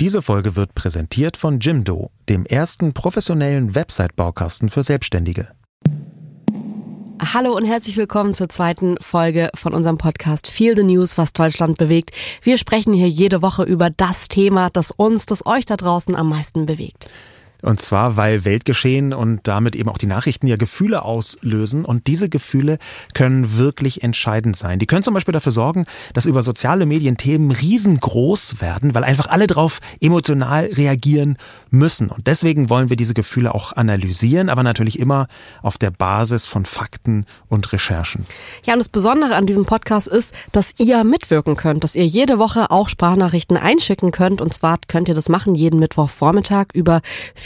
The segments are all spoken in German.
Diese Folge wird präsentiert von Jimdo, dem ersten professionellen Website-Baukasten für Selbstständige. Hallo und herzlich willkommen zur zweiten Folge von unserem Podcast Feel the News, was Deutschland bewegt. Wir sprechen hier jede Woche über das Thema, das uns, das euch da draußen am meisten bewegt. Und zwar, weil Weltgeschehen und damit eben auch die Nachrichten ja Gefühle auslösen. Und diese Gefühle können wirklich entscheidend sein. Die können zum Beispiel dafür sorgen, dass über soziale Medien Themen riesengroß werden, weil einfach alle drauf emotional reagieren müssen. Und deswegen wollen wir diese Gefühle auch analysieren, aber natürlich immer auf der Basis von Fakten und Recherchen. Ja, und das Besondere an diesem Podcast ist, dass ihr mitwirken könnt, dass ihr jede Woche auch Sprachnachrichten einschicken könnt. Und zwar könnt ihr das machen jeden Mittwochvormittag über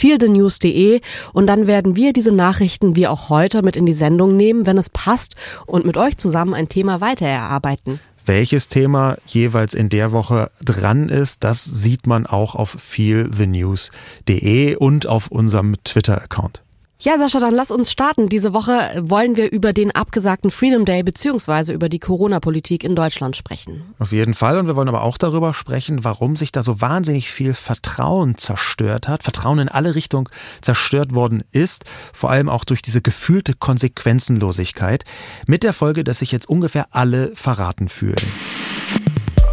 feelthenews.de und dann werden wir diese Nachrichten wie auch heute mit in die Sendung nehmen, wenn es passt und mit euch zusammen ein Thema weiter erarbeiten. Welches Thema jeweils in der Woche dran ist, das sieht man auch auf feelthenews.de und auf unserem Twitter-Account. Ja, Sascha, dann lass uns starten. Diese Woche wollen wir über den abgesagten Freedom Day beziehungsweise über die Corona-Politik in Deutschland sprechen. Auf jeden Fall. Und wir wollen aber auch darüber sprechen, warum sich da so wahnsinnig viel Vertrauen zerstört hat. Vertrauen in alle Richtungen zerstört worden ist. Vor allem auch durch diese gefühlte Konsequenzenlosigkeit. Mit der Folge, dass sich jetzt ungefähr alle verraten fühlen.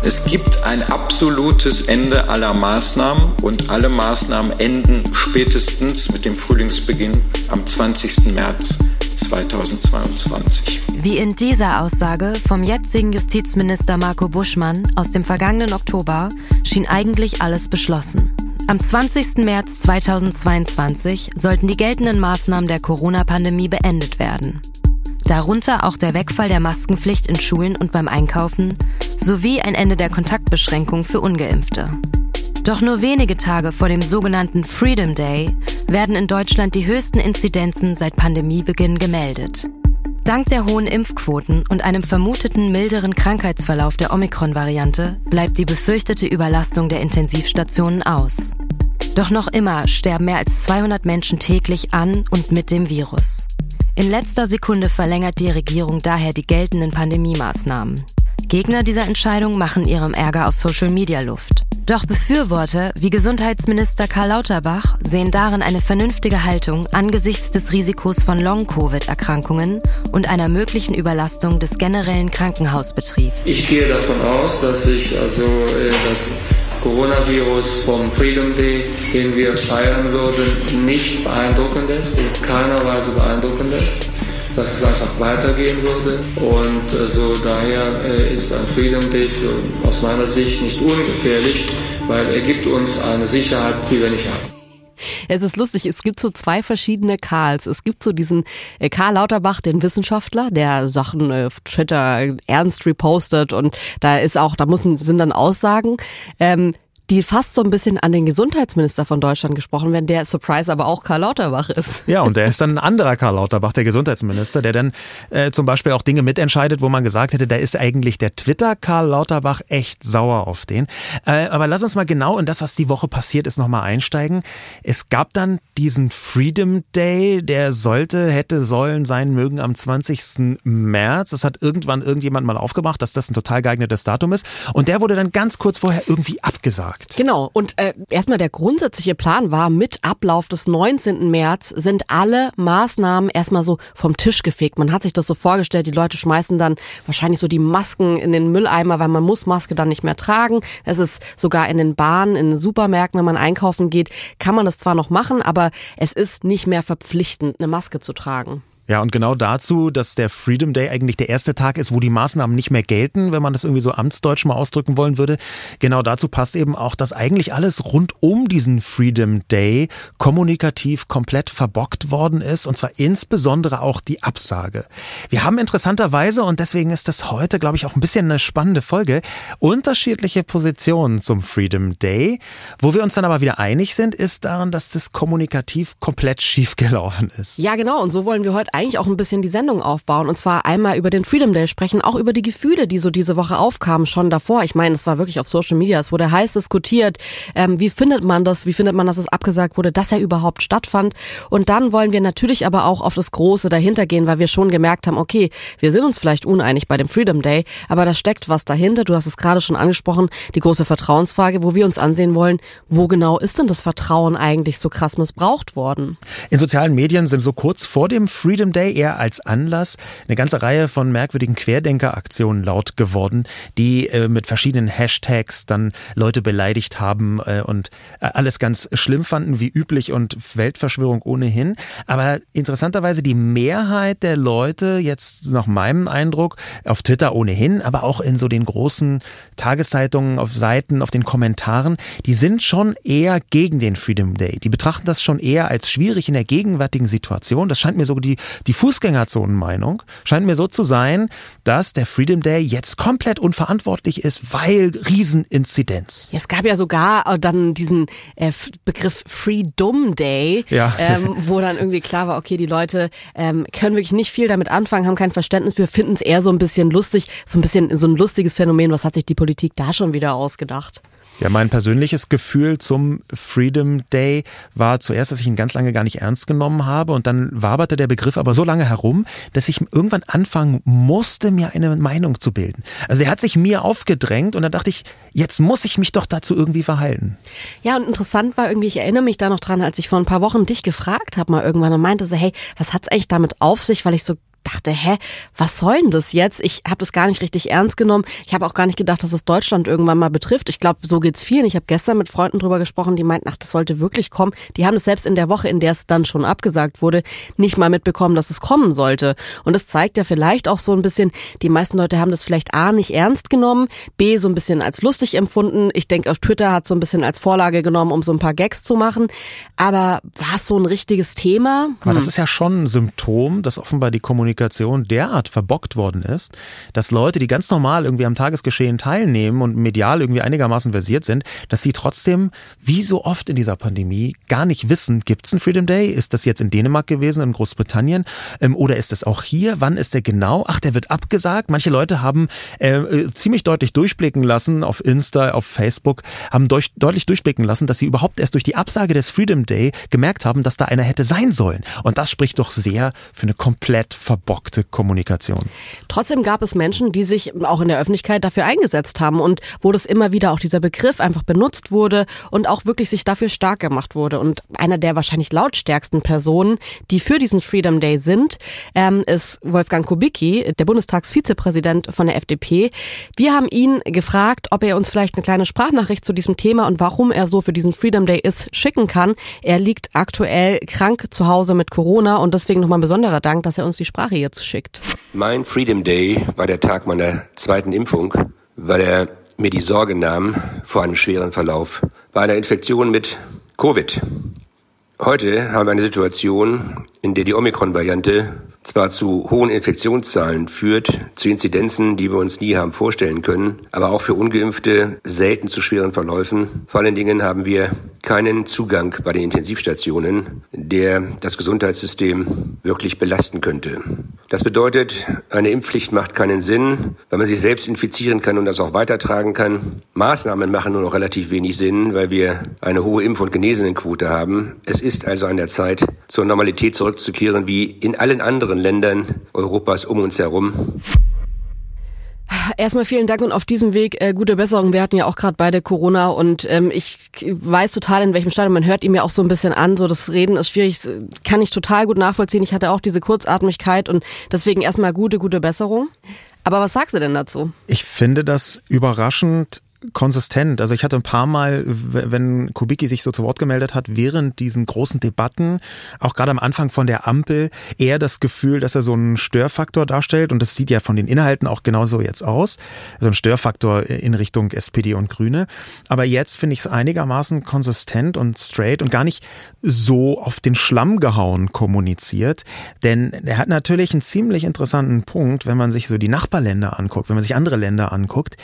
Es gibt ein absolutes Ende aller Maßnahmen und alle Maßnahmen enden spätestens mit dem Frühlingsbeginn am 20. März 2022. Wie in dieser Aussage vom jetzigen Justizminister Marco Buschmann aus dem vergangenen Oktober schien eigentlich alles beschlossen. Am 20. März 2022 sollten die geltenden Maßnahmen der Corona-Pandemie beendet werden. Darunter auch der Wegfall der Maskenpflicht in Schulen und beim Einkaufen sowie ein Ende der Kontaktbeschränkung für ungeimpfte. Doch nur wenige Tage vor dem sogenannten Freedom Day werden in Deutschland die höchsten Inzidenzen seit Pandemiebeginn gemeldet. Dank der hohen Impfquoten und einem vermuteten milderen Krankheitsverlauf der Omikron-Variante bleibt die befürchtete Überlastung der Intensivstationen aus. Doch noch immer sterben mehr als 200 Menschen täglich an und mit dem Virus. In letzter Sekunde verlängert die Regierung daher die geltenden Pandemie-Maßnahmen. Gegner dieser Entscheidung machen ihrem Ärger auf Social Media Luft. Doch Befürworter wie Gesundheitsminister Karl Lauterbach sehen darin eine vernünftige Haltung angesichts des Risikos von Long-Covid-Erkrankungen und einer möglichen Überlastung des generellen Krankenhausbetriebs. Ich gehe davon aus, dass sich also äh, das Coronavirus vom Freedom Day, den wir feiern würden, nicht beeindrucken lässt, in keiner Weise beeindrucken lässt dass es einfach weitergehen würde. Und äh, so daher äh, ist ein Freedom Day für, aus meiner Sicht nicht ungefährlich, weil er gibt uns eine Sicherheit, die wir nicht haben. Es ist lustig, es gibt so zwei verschiedene Karls. Es gibt so diesen äh, Karl Lauterbach, den Wissenschaftler, der Sachen auf Twitter ernst repostet und da ist auch, da müssen, sind dann Aussagen. Ähm, die fast so ein bisschen an den Gesundheitsminister von Deutschland gesprochen werden, der Surprise aber auch Karl Lauterbach ist. Ja, und der ist dann ein anderer Karl Lauterbach, der Gesundheitsminister, der dann äh, zum Beispiel auch Dinge mitentscheidet, wo man gesagt hätte, da ist eigentlich der Twitter Karl Lauterbach echt sauer auf den. Äh, aber lass uns mal genau in das, was die Woche passiert ist, nochmal einsteigen. Es gab dann diesen Freedom Day, der sollte, hätte, sollen sein mögen am 20. März. Das hat irgendwann irgendjemand mal aufgemacht, dass das ein total geeignetes Datum ist. Und der wurde dann ganz kurz vorher irgendwie abgesagt gesagt. Genau. Und äh, erstmal der grundsätzliche Plan war, mit Ablauf des 19. März sind alle Maßnahmen erstmal so vom Tisch gefegt. Man hat sich das so vorgestellt, die Leute schmeißen dann wahrscheinlich so die Masken in den Mülleimer, weil man muss Maske dann nicht mehr tragen. Es ist sogar in den Bahnen, in den Supermärkten, wenn man einkaufen geht, kann man das zwar noch machen, aber es ist nicht mehr verpflichtend, eine Maske zu tragen. Ja, und genau dazu, dass der Freedom Day eigentlich der erste Tag ist, wo die Maßnahmen nicht mehr gelten, wenn man das irgendwie so amtsdeutsch mal ausdrücken wollen würde. Genau dazu passt eben auch, dass eigentlich alles rund um diesen Freedom Day kommunikativ komplett verbockt worden ist und zwar insbesondere auch die Absage. Wir haben interessanterweise, und deswegen ist das heute, glaube ich, auch ein bisschen eine spannende Folge, unterschiedliche Positionen zum Freedom Day. Wo wir uns dann aber wieder einig sind, ist daran, dass das kommunikativ komplett schiefgelaufen ist. Ja, genau. Und so wollen wir heute eigentlich auch ein bisschen die Sendung aufbauen. Und zwar einmal über den Freedom Day sprechen, auch über die Gefühle, die so diese Woche aufkamen, schon davor. Ich meine, es war wirklich auf Social Media, es wurde heiß diskutiert. Ähm, wie findet man das? Wie findet man, dass es abgesagt wurde, dass er überhaupt stattfand? Und dann wollen wir natürlich aber auch auf das Große dahinter gehen, weil wir schon gemerkt haben, okay, wir sind uns vielleicht uneinig bei dem Freedom Day, aber da steckt was dahinter. Du hast es gerade schon angesprochen, die große Vertrauensfrage, wo wir uns ansehen wollen, wo genau ist denn das Vertrauen eigentlich so krass missbraucht worden? In sozialen Medien sind so kurz vor dem Freedom Day eher als Anlass eine ganze Reihe von merkwürdigen Querdenkeraktionen laut geworden, die äh, mit verschiedenen Hashtags dann Leute beleidigt haben äh, und äh, alles ganz schlimm fanden, wie üblich und Weltverschwörung ohnehin. Aber interessanterweise die Mehrheit der Leute, jetzt nach meinem Eindruck, auf Twitter ohnehin, aber auch in so den großen Tageszeitungen, auf Seiten, auf den Kommentaren, die sind schon eher gegen den Freedom Day. Die betrachten das schon eher als schwierig in der gegenwärtigen Situation. Das scheint mir so die, die Fußgängerzonenmeinung, scheint mir so zu sein, dass der Freedom Day jetzt komplett unverantwortlich ist, weil Rieseninzidenz. Es gab ja sogar äh, dann diesen äh, Begriff Freedom Day, ja. ähm, wo dann irgendwie klar war, okay, die Leute ähm, können wirklich nicht viel damit anfangen, haben kein Verständnis wir finden es eher so ein bisschen lustig, so ein bisschen so ein lustiges Phänomen. Was hat sich die Politik da schon wieder ausgedacht? Ja, mein persönliches Gefühl zum Freedom Day war zuerst, dass ich ihn ganz lange gar nicht ernst genommen habe und dann waberte der Begriff aber so lange herum, dass ich irgendwann anfangen musste, mir eine Meinung zu bilden. Also der hat sich mir aufgedrängt und dann dachte ich, jetzt muss ich mich doch dazu irgendwie verhalten. Ja, und interessant war irgendwie, ich erinnere mich da noch dran, als ich vor ein paar Wochen dich gefragt habe mal irgendwann und meinte so, hey, was hat's eigentlich damit auf sich, weil ich so dachte, hä, was soll denn das jetzt? Ich habe das gar nicht richtig ernst genommen. Ich habe auch gar nicht gedacht, dass es Deutschland irgendwann mal betrifft. Ich glaube, so geht's vielen. Ich habe gestern mit Freunden drüber gesprochen, die meinten, ach, das sollte wirklich kommen. Die haben es selbst in der Woche, in der es dann schon abgesagt wurde, nicht mal mitbekommen, dass es kommen sollte. Und das zeigt ja vielleicht auch so ein bisschen, die meisten Leute haben das vielleicht A nicht ernst genommen, B so ein bisschen als lustig empfunden. Ich denke, auf Twitter hat so ein bisschen als Vorlage genommen, um so ein paar Gags zu machen. Aber war es so ein richtiges Thema? Hm. Aber das ist ja schon ein Symptom, dass offenbar die Kommunikation Kommunikation derart verbockt worden ist, dass Leute, die ganz normal irgendwie am Tagesgeschehen teilnehmen und medial irgendwie einigermaßen versiert sind, dass sie trotzdem, wie so oft in dieser Pandemie, gar nicht wissen, gibt es einen Freedom Day? Ist das jetzt in Dänemark gewesen, in Großbritannien? Ähm, oder ist das auch hier? Wann ist der genau? Ach, der wird abgesagt. Manche Leute haben äh, äh ziemlich deutlich durchblicken lassen auf Insta, auf Facebook, haben durch, deutlich durchblicken lassen, dass sie überhaupt erst durch die Absage des Freedom Day gemerkt haben, dass da einer hätte sein sollen. Und das spricht doch sehr für eine komplett verbockte verbockte Kommunikation. Trotzdem gab es Menschen, die sich auch in der Öffentlichkeit dafür eingesetzt haben und wo das immer wieder auch dieser Begriff einfach benutzt wurde und auch wirklich sich dafür stark gemacht wurde. Und einer der wahrscheinlich lautstärksten Personen, die für diesen Freedom Day sind, ähm, ist Wolfgang Kubicki, der Bundestagsvizepräsident von der FDP. Wir haben ihn gefragt, ob er uns vielleicht eine kleine Sprachnachricht zu diesem Thema und warum er so für diesen Freedom Day ist, schicken kann. Er liegt aktuell krank zu Hause mit Corona und deswegen nochmal ein besonderer Dank, dass er uns die Sprache jetzt schickt. Mein Freedom Day war der Tag meiner zweiten Impfung, weil er mir die Sorge nahm vor einem schweren Verlauf bei einer Infektion mit Covid. Heute haben wir eine Situation, in der die Omikron-Variante zwar zu hohen Infektionszahlen führt, zu Inzidenzen, die wir uns nie haben vorstellen können, aber auch für ungeimpfte selten zu schweren Verläufen. Vor allen Dingen haben wir keinen Zugang bei den Intensivstationen, der das Gesundheitssystem wirklich belasten könnte. Das bedeutet, eine Impfpflicht macht keinen Sinn, weil man sich selbst infizieren kann und das auch weitertragen kann. Maßnahmen machen nur noch relativ wenig Sinn, weil wir eine hohe Impf- und Genesenenquote haben. Es ist also an der Zeit, zur Normalität zurückzukehren, wie in allen anderen Ländern Europas um uns herum. Erstmal vielen Dank und auf diesem Weg äh, gute Besserung. Wir hatten ja auch gerade beide Corona und ähm, ich weiß total, in welchem Stadium. Man hört ihm ja auch so ein bisschen an. So das Reden ist schwierig, kann ich total gut nachvollziehen. Ich hatte auch diese Kurzatmigkeit und deswegen erstmal gute, gute Besserung. Aber was sagst du denn dazu? Ich finde das überraschend konsistent. Also ich hatte ein paar Mal, wenn Kubicki sich so zu Wort gemeldet hat, während diesen großen Debatten, auch gerade am Anfang von der Ampel, eher das Gefühl, dass er so einen Störfaktor darstellt. Und das sieht ja von den Inhalten auch genauso jetzt aus. So ein Störfaktor in Richtung SPD und Grüne. Aber jetzt finde ich es einigermaßen konsistent und straight und gar nicht so auf den Schlamm gehauen kommuniziert. Denn er hat natürlich einen ziemlich interessanten Punkt, wenn man sich so die Nachbarländer anguckt, wenn man sich andere Länder anguckt,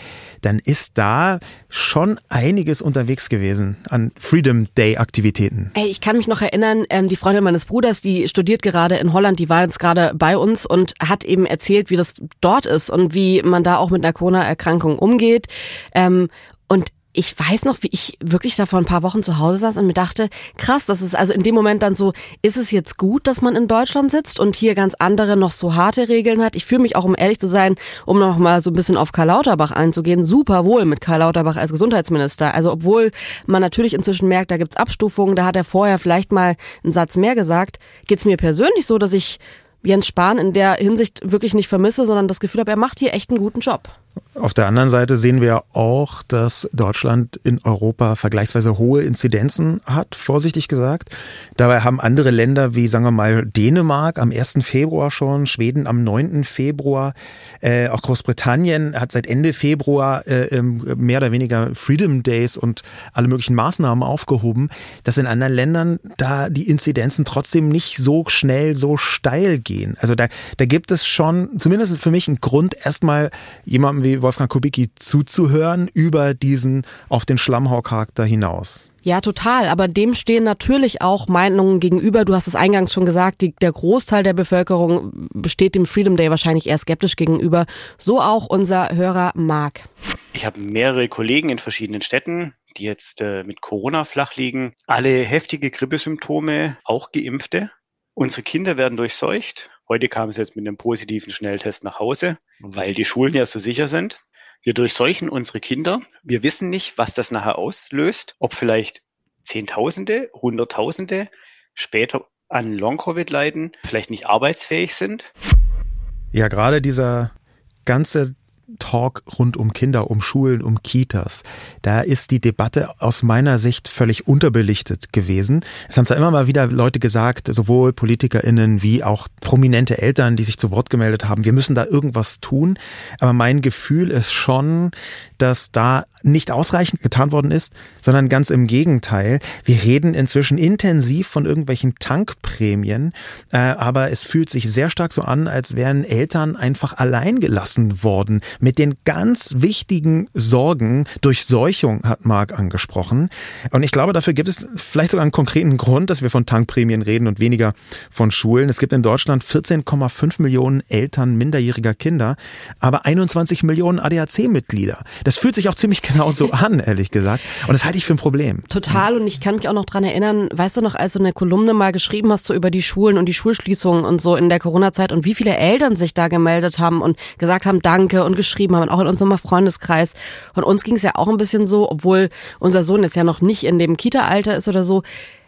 dann ist da schon einiges unterwegs gewesen an Freedom Day Aktivitäten. Ey, ich kann mich noch erinnern, ähm, die Freundin meines Bruders, die studiert gerade in Holland, die war jetzt gerade bei uns und hat eben erzählt, wie das dort ist und wie man da auch mit einer Corona-Erkrankung umgeht. Ähm, und ich weiß noch, wie ich wirklich da vor ein paar Wochen zu Hause saß und mir dachte, krass, das ist also in dem Moment dann so, ist es jetzt gut, dass man in Deutschland sitzt und hier ganz andere noch so harte Regeln hat? Ich fühle mich auch, um ehrlich zu sein, um noch mal so ein bisschen auf Karl Lauterbach einzugehen, super wohl mit Karl Lauterbach als Gesundheitsminister. Also obwohl man natürlich inzwischen merkt, da gibt's Abstufungen, da hat er vorher vielleicht mal einen Satz mehr gesagt, geht's mir persönlich so, dass ich Jens Spahn in der Hinsicht wirklich nicht vermisse, sondern das Gefühl habe, er macht hier echt einen guten Job. Auf der anderen Seite sehen wir auch, dass Deutschland in Europa vergleichsweise hohe Inzidenzen hat, vorsichtig gesagt. Dabei haben andere Länder wie, sagen wir mal, Dänemark am 1. Februar schon, Schweden am 9. Februar, äh, auch Großbritannien hat seit Ende Februar äh, mehr oder weniger Freedom Days und alle möglichen Maßnahmen aufgehoben, dass in anderen Ländern da die Inzidenzen trotzdem nicht so schnell, so steil gehen. Also da, da gibt es schon, zumindest für mich, einen Grund, erstmal jemandem wie Wolfgang Kubicki zuzuhören über diesen auf den Schlammhau-Charakter hinaus. Ja, total. Aber dem stehen natürlich auch Meinungen gegenüber. Du hast es eingangs schon gesagt, die, der Großteil der Bevölkerung besteht dem Freedom Day wahrscheinlich eher skeptisch gegenüber. So auch unser Hörer Marc. Ich habe mehrere Kollegen in verschiedenen Städten, die jetzt äh, mit Corona flach liegen. Alle heftige Grippesymptome, auch Geimpfte. Unsere Kinder werden durchseucht. Heute kam es jetzt mit einem positiven Schnelltest nach Hause, weil die Schulen ja so sicher sind. Wir durchseuchen unsere Kinder. Wir wissen nicht, was das nachher auslöst, ob vielleicht Zehntausende, Hunderttausende später an Long-Covid leiden, vielleicht nicht arbeitsfähig sind. Ja, gerade dieser ganze Talk rund um Kinder, um Schulen, um Kitas. Da ist die Debatte aus meiner Sicht völlig unterbelichtet gewesen. Es haben zwar immer mal wieder Leute gesagt, sowohl PolitikerInnen wie auch prominente Eltern, die sich zu Wort gemeldet haben, wir müssen da irgendwas tun. Aber mein Gefühl ist schon, dass da nicht ausreichend getan worden ist, sondern ganz im Gegenteil. Wir reden inzwischen intensiv von irgendwelchen Tankprämien, äh, aber es fühlt sich sehr stark so an, als wären Eltern einfach allein gelassen worden mit den ganz wichtigen Sorgen. Durchseuchung hat Marc angesprochen. Und ich glaube, dafür gibt es vielleicht sogar einen konkreten Grund, dass wir von Tankprämien reden und weniger von Schulen. Es gibt in Deutschland 14,5 Millionen Eltern minderjähriger Kinder, aber 21 Millionen ADAC-Mitglieder. Das fühlt sich auch ziemlich genau so an, ehrlich gesagt. Und das halte ich für ein Problem. Total. Und ich kann mich auch noch dran erinnern, weißt du noch, als du eine Kolumne mal geschrieben hast, so über die Schulen und die Schulschließungen und so in der Corona-Zeit und wie viele Eltern sich da gemeldet haben und gesagt haben, danke und geschrieben haben, auch in unserem Freundeskreis. Und uns ging es ja auch ein bisschen so, obwohl unser Sohn jetzt ja noch nicht in dem Kita-Alter ist oder so,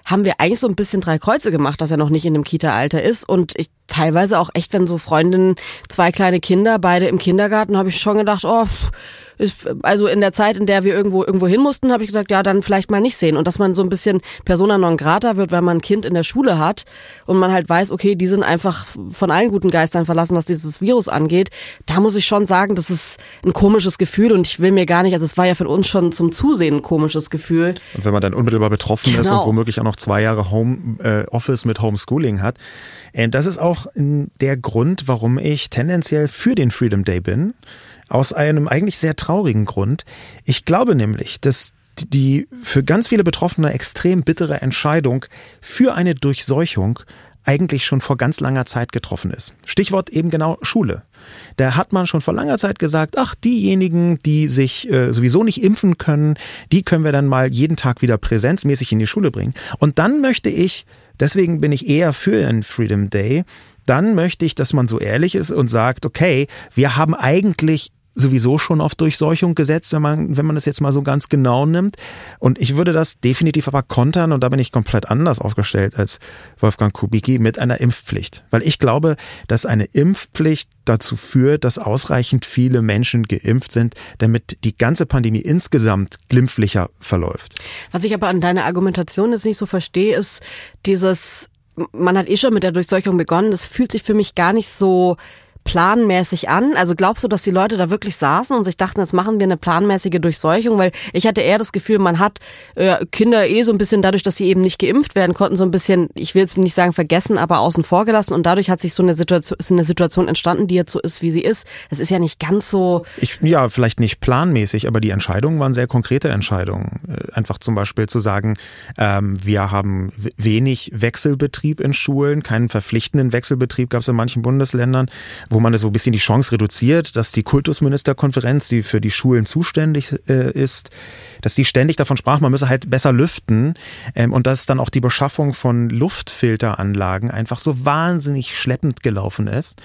haben wir eigentlich so ein bisschen drei Kreuze gemacht, dass er noch nicht in dem Kita-Alter ist. Und ich teilweise auch echt, wenn so Freundinnen, zwei kleine Kinder, beide im Kindergarten, habe ich schon gedacht, oh, pff, ist, also in der Zeit, in der wir irgendwo irgendwo hin mussten, habe ich gesagt, ja, dann vielleicht mal nicht sehen. Und dass man so ein bisschen persona non grata wird, weil man ein Kind in der Schule hat und man halt weiß, okay, die sind einfach von allen guten Geistern verlassen, was dieses Virus angeht. Da muss ich schon sagen, das ist ein komisches Gefühl und ich will mir gar nicht, also es war ja für uns schon zum Zusehen ein komisches Gefühl. Und wenn man dann unmittelbar betroffen genau. ist und womöglich auch noch zwei Jahre Home äh, Office mit Homeschooling hat, äh, das ist auch der Grund, warum ich tendenziell für den Freedom Day bin. Aus einem eigentlich sehr traurigen Grund. Ich glaube nämlich, dass die für ganz viele Betroffene extrem bittere Entscheidung für eine Durchseuchung eigentlich schon vor ganz langer Zeit getroffen ist. Stichwort eben genau Schule. Da hat man schon vor langer Zeit gesagt, ach, diejenigen, die sich äh, sowieso nicht impfen können, die können wir dann mal jeden Tag wieder präsenzmäßig in die Schule bringen. Und dann möchte ich, deswegen bin ich eher für den Freedom Day, dann möchte ich, dass man so ehrlich ist und sagt, okay, wir haben eigentlich sowieso schon auf Durchseuchung gesetzt, wenn man, wenn man das jetzt mal so ganz genau nimmt. Und ich würde das definitiv aber kontern, und da bin ich komplett anders aufgestellt als Wolfgang Kubicki, mit einer Impfpflicht. Weil ich glaube, dass eine Impfpflicht dazu führt, dass ausreichend viele Menschen geimpft sind, damit die ganze Pandemie insgesamt glimpflicher verläuft. Was ich aber an deiner Argumentation jetzt nicht so verstehe, ist dieses, man hat eh schon mit der Durchseuchung begonnen, das fühlt sich für mich gar nicht so planmäßig an? Also glaubst du, dass die Leute da wirklich saßen und sich dachten, jetzt machen wir eine planmäßige Durchseuchung? Weil ich hatte eher das Gefühl, man hat äh, Kinder eh so ein bisschen dadurch, dass sie eben nicht geimpft werden konnten, so ein bisschen, ich will jetzt nicht sagen vergessen, aber außen vor gelassen und dadurch hat sich so eine Situation, ist eine Situation entstanden, die jetzt so ist, wie sie ist. Es ist ja nicht ganz so. Ich, ja, vielleicht nicht planmäßig, aber die Entscheidungen waren sehr konkrete Entscheidungen. Äh, einfach zum Beispiel zu sagen, ähm, wir haben wenig Wechselbetrieb in Schulen, keinen verpflichtenden Wechselbetrieb gab es in manchen Bundesländern wo man so ein bisschen die Chance reduziert, dass die Kultusministerkonferenz, die für die Schulen zuständig äh, ist, dass die ständig davon sprach, man müsse halt besser lüften ähm, und dass dann auch die Beschaffung von Luftfilteranlagen einfach so wahnsinnig schleppend gelaufen ist.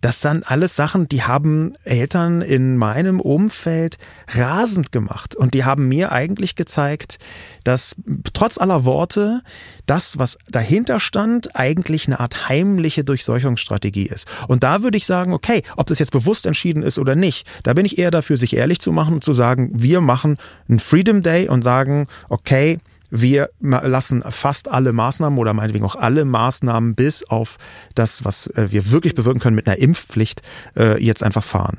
Das sind alles Sachen, die haben Eltern in meinem Umfeld rasend gemacht und die haben mir eigentlich gezeigt, dass trotz aller Worte das, was dahinter stand, eigentlich eine Art heimliche Durchseuchungsstrategie ist. Und da würde ich sagen, okay, ob das jetzt bewusst entschieden ist oder nicht, da bin ich eher dafür, sich ehrlich zu machen und zu sagen, wir machen einen Freedom Day und sagen, okay, wir lassen fast alle Maßnahmen oder meinetwegen auch alle Maßnahmen bis auf das, was äh, wir wirklich bewirken können mit einer Impfpflicht, äh, jetzt einfach fahren.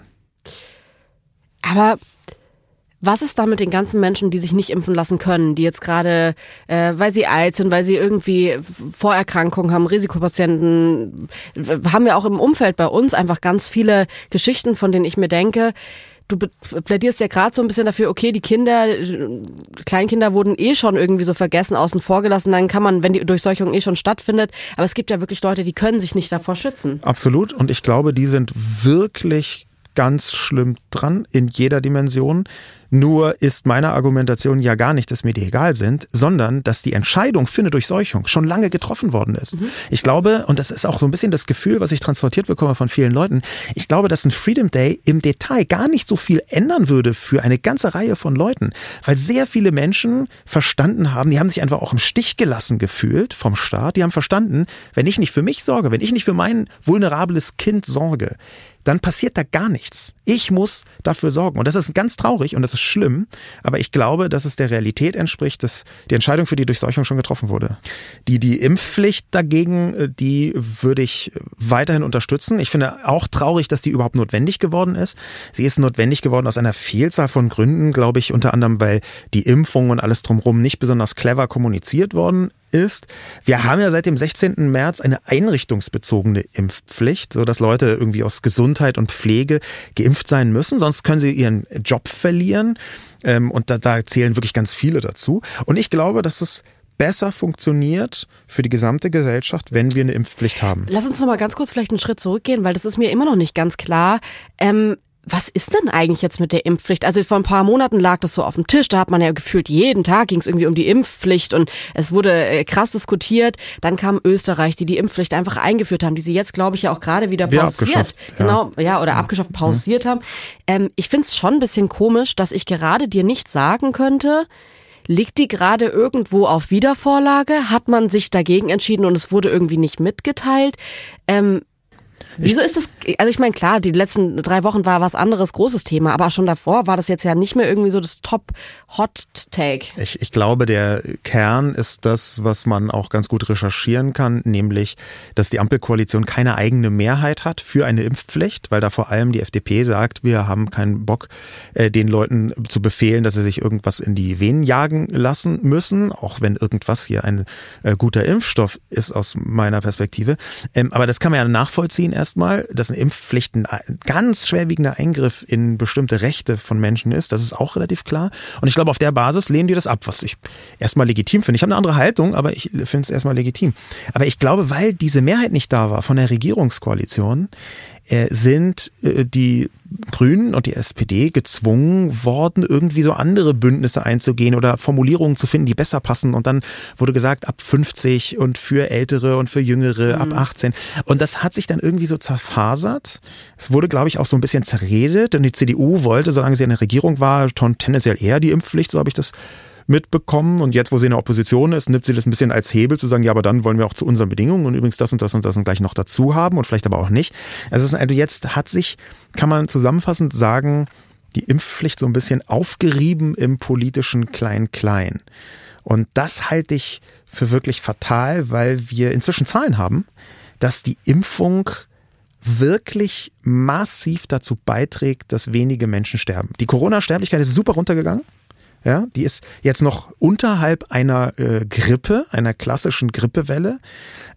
Aber was ist da mit den ganzen Menschen, die sich nicht impfen lassen können, die jetzt gerade, äh, weil sie alt sind, weil sie irgendwie Vorerkrankungen haben, Risikopatienten, haben ja auch im Umfeld bei uns einfach ganz viele Geschichten, von denen ich mir denke, du plädierst ja gerade so ein bisschen dafür, okay, die Kinder, Kleinkinder wurden eh schon irgendwie so vergessen, außen vor gelassen, dann kann man, wenn die Durchseuchung eh schon stattfindet, aber es gibt ja wirklich Leute, die können sich nicht davor schützen. Absolut und ich glaube, die sind wirklich ganz schlimm dran in jeder Dimension. Nur ist meine Argumentation ja gar nicht, dass mir die egal sind, sondern dass die Entscheidung für eine Durchseuchung schon lange getroffen worden ist. Mhm. Ich glaube, und das ist auch so ein bisschen das Gefühl, was ich transportiert bekomme von vielen Leuten, ich glaube, dass ein Freedom Day im Detail gar nicht so viel ändern würde für eine ganze Reihe von Leuten, weil sehr viele Menschen verstanden haben, die haben sich einfach auch im Stich gelassen gefühlt vom Staat, die haben verstanden, wenn ich nicht für mich sorge, wenn ich nicht für mein vulnerables Kind sorge, dann passiert da gar nichts. Ich muss dafür sorgen. Und das ist ganz traurig und das ist schlimm, aber ich glaube, dass es der Realität entspricht, dass die Entscheidung für die Durchseuchung schon getroffen wurde. Die, die Impfpflicht dagegen, äh, die würde ich weiterhin unterstützen. Ich finde auch traurig, dass die überhaupt notwendig geworden ist. Sie ist notwendig geworden aus einer Vielzahl von Gründen, glaube ich, unter anderem, weil die Impfung und alles drumherum nicht besonders clever kommuniziert worden ist, wir haben ja seit dem 16. März eine einrichtungsbezogene Impfpflicht, so dass Leute irgendwie aus Gesundheit und Pflege geimpft sein müssen, sonst können sie ihren Job verlieren. Ähm, und da, da zählen wirklich ganz viele dazu. Und ich glaube, dass es besser funktioniert für die gesamte Gesellschaft, wenn wir eine Impfpflicht haben. Lass uns noch mal ganz kurz vielleicht einen Schritt zurückgehen, weil das ist mir immer noch nicht ganz klar. Ähm, was ist denn eigentlich jetzt mit der Impfpflicht? Also vor ein paar Monaten lag das so auf dem Tisch, da hat man ja gefühlt jeden Tag ging es irgendwie um die Impfpflicht und es wurde äh, krass diskutiert. Dann kam Österreich, die die Impfpflicht einfach eingeführt haben, die sie jetzt, glaube ich, ja auch gerade wieder pausiert. Ja. Genau, ja, oder abgeschafft, pausiert mhm. haben. Ähm, ich finde es schon ein bisschen komisch, dass ich gerade dir nicht sagen könnte, Liegt die gerade irgendwo auf Wiedervorlage? Hat man sich dagegen entschieden und es wurde irgendwie nicht mitgeteilt? Ähm, Wieso ist das, also ich meine, klar, die letzten drei Wochen war was anderes, großes Thema, aber schon davor war das jetzt ja nicht mehr irgendwie so das Top-Hot-Take. Ich, ich glaube, der Kern ist das, was man auch ganz gut recherchieren kann, nämlich, dass die Ampelkoalition keine eigene Mehrheit hat für eine Impfpflicht, weil da vor allem die FDP sagt, wir haben keinen Bock, äh, den Leuten zu befehlen, dass sie sich irgendwas in die Venen jagen lassen müssen, auch wenn irgendwas hier ein äh, guter Impfstoff ist aus meiner Perspektive. Ähm, aber das kann man ja nachvollziehen erstmal, dass eine Impfpflicht ein ganz schwerwiegender Eingriff in bestimmte Rechte von Menschen ist. Das ist auch relativ klar. Und ich glaube, auf der Basis lehnen die das ab, was ich erstmal legitim finde. Ich habe eine andere Haltung, aber ich finde es erstmal legitim. Aber ich glaube, weil diese Mehrheit nicht da war von der Regierungskoalition, äh, sind äh, die Grünen und die SPD gezwungen worden, irgendwie so andere Bündnisse einzugehen oder Formulierungen zu finden, die besser passen. Und dann wurde gesagt, ab 50 und für Ältere und für Jüngere, mhm. ab 18. Und das hat sich dann irgendwie so zerfasert. Es wurde, glaube ich, auch so ein bisschen zerredet. Und die CDU wollte, solange sie in der Regierung war, schon tendenziell eher die Impfpflicht, so habe ich das mitbekommen. Und jetzt, wo sie in der Opposition ist, nimmt sie das ein bisschen als Hebel zu sagen, ja, aber dann wollen wir auch zu unseren Bedingungen und übrigens das und das und das und gleich noch dazu haben und vielleicht aber auch nicht. Also, also jetzt hat sich, kann man zusammenfassend sagen, die Impfpflicht so ein bisschen aufgerieben im politischen Klein-Klein. Und das halte ich für wirklich fatal, weil wir inzwischen Zahlen haben, dass die Impfung wirklich massiv dazu beiträgt, dass wenige Menschen sterben. Die Corona-Sterblichkeit ist super runtergegangen. Ja, die ist jetzt noch unterhalb einer äh, Grippe, einer klassischen Grippewelle.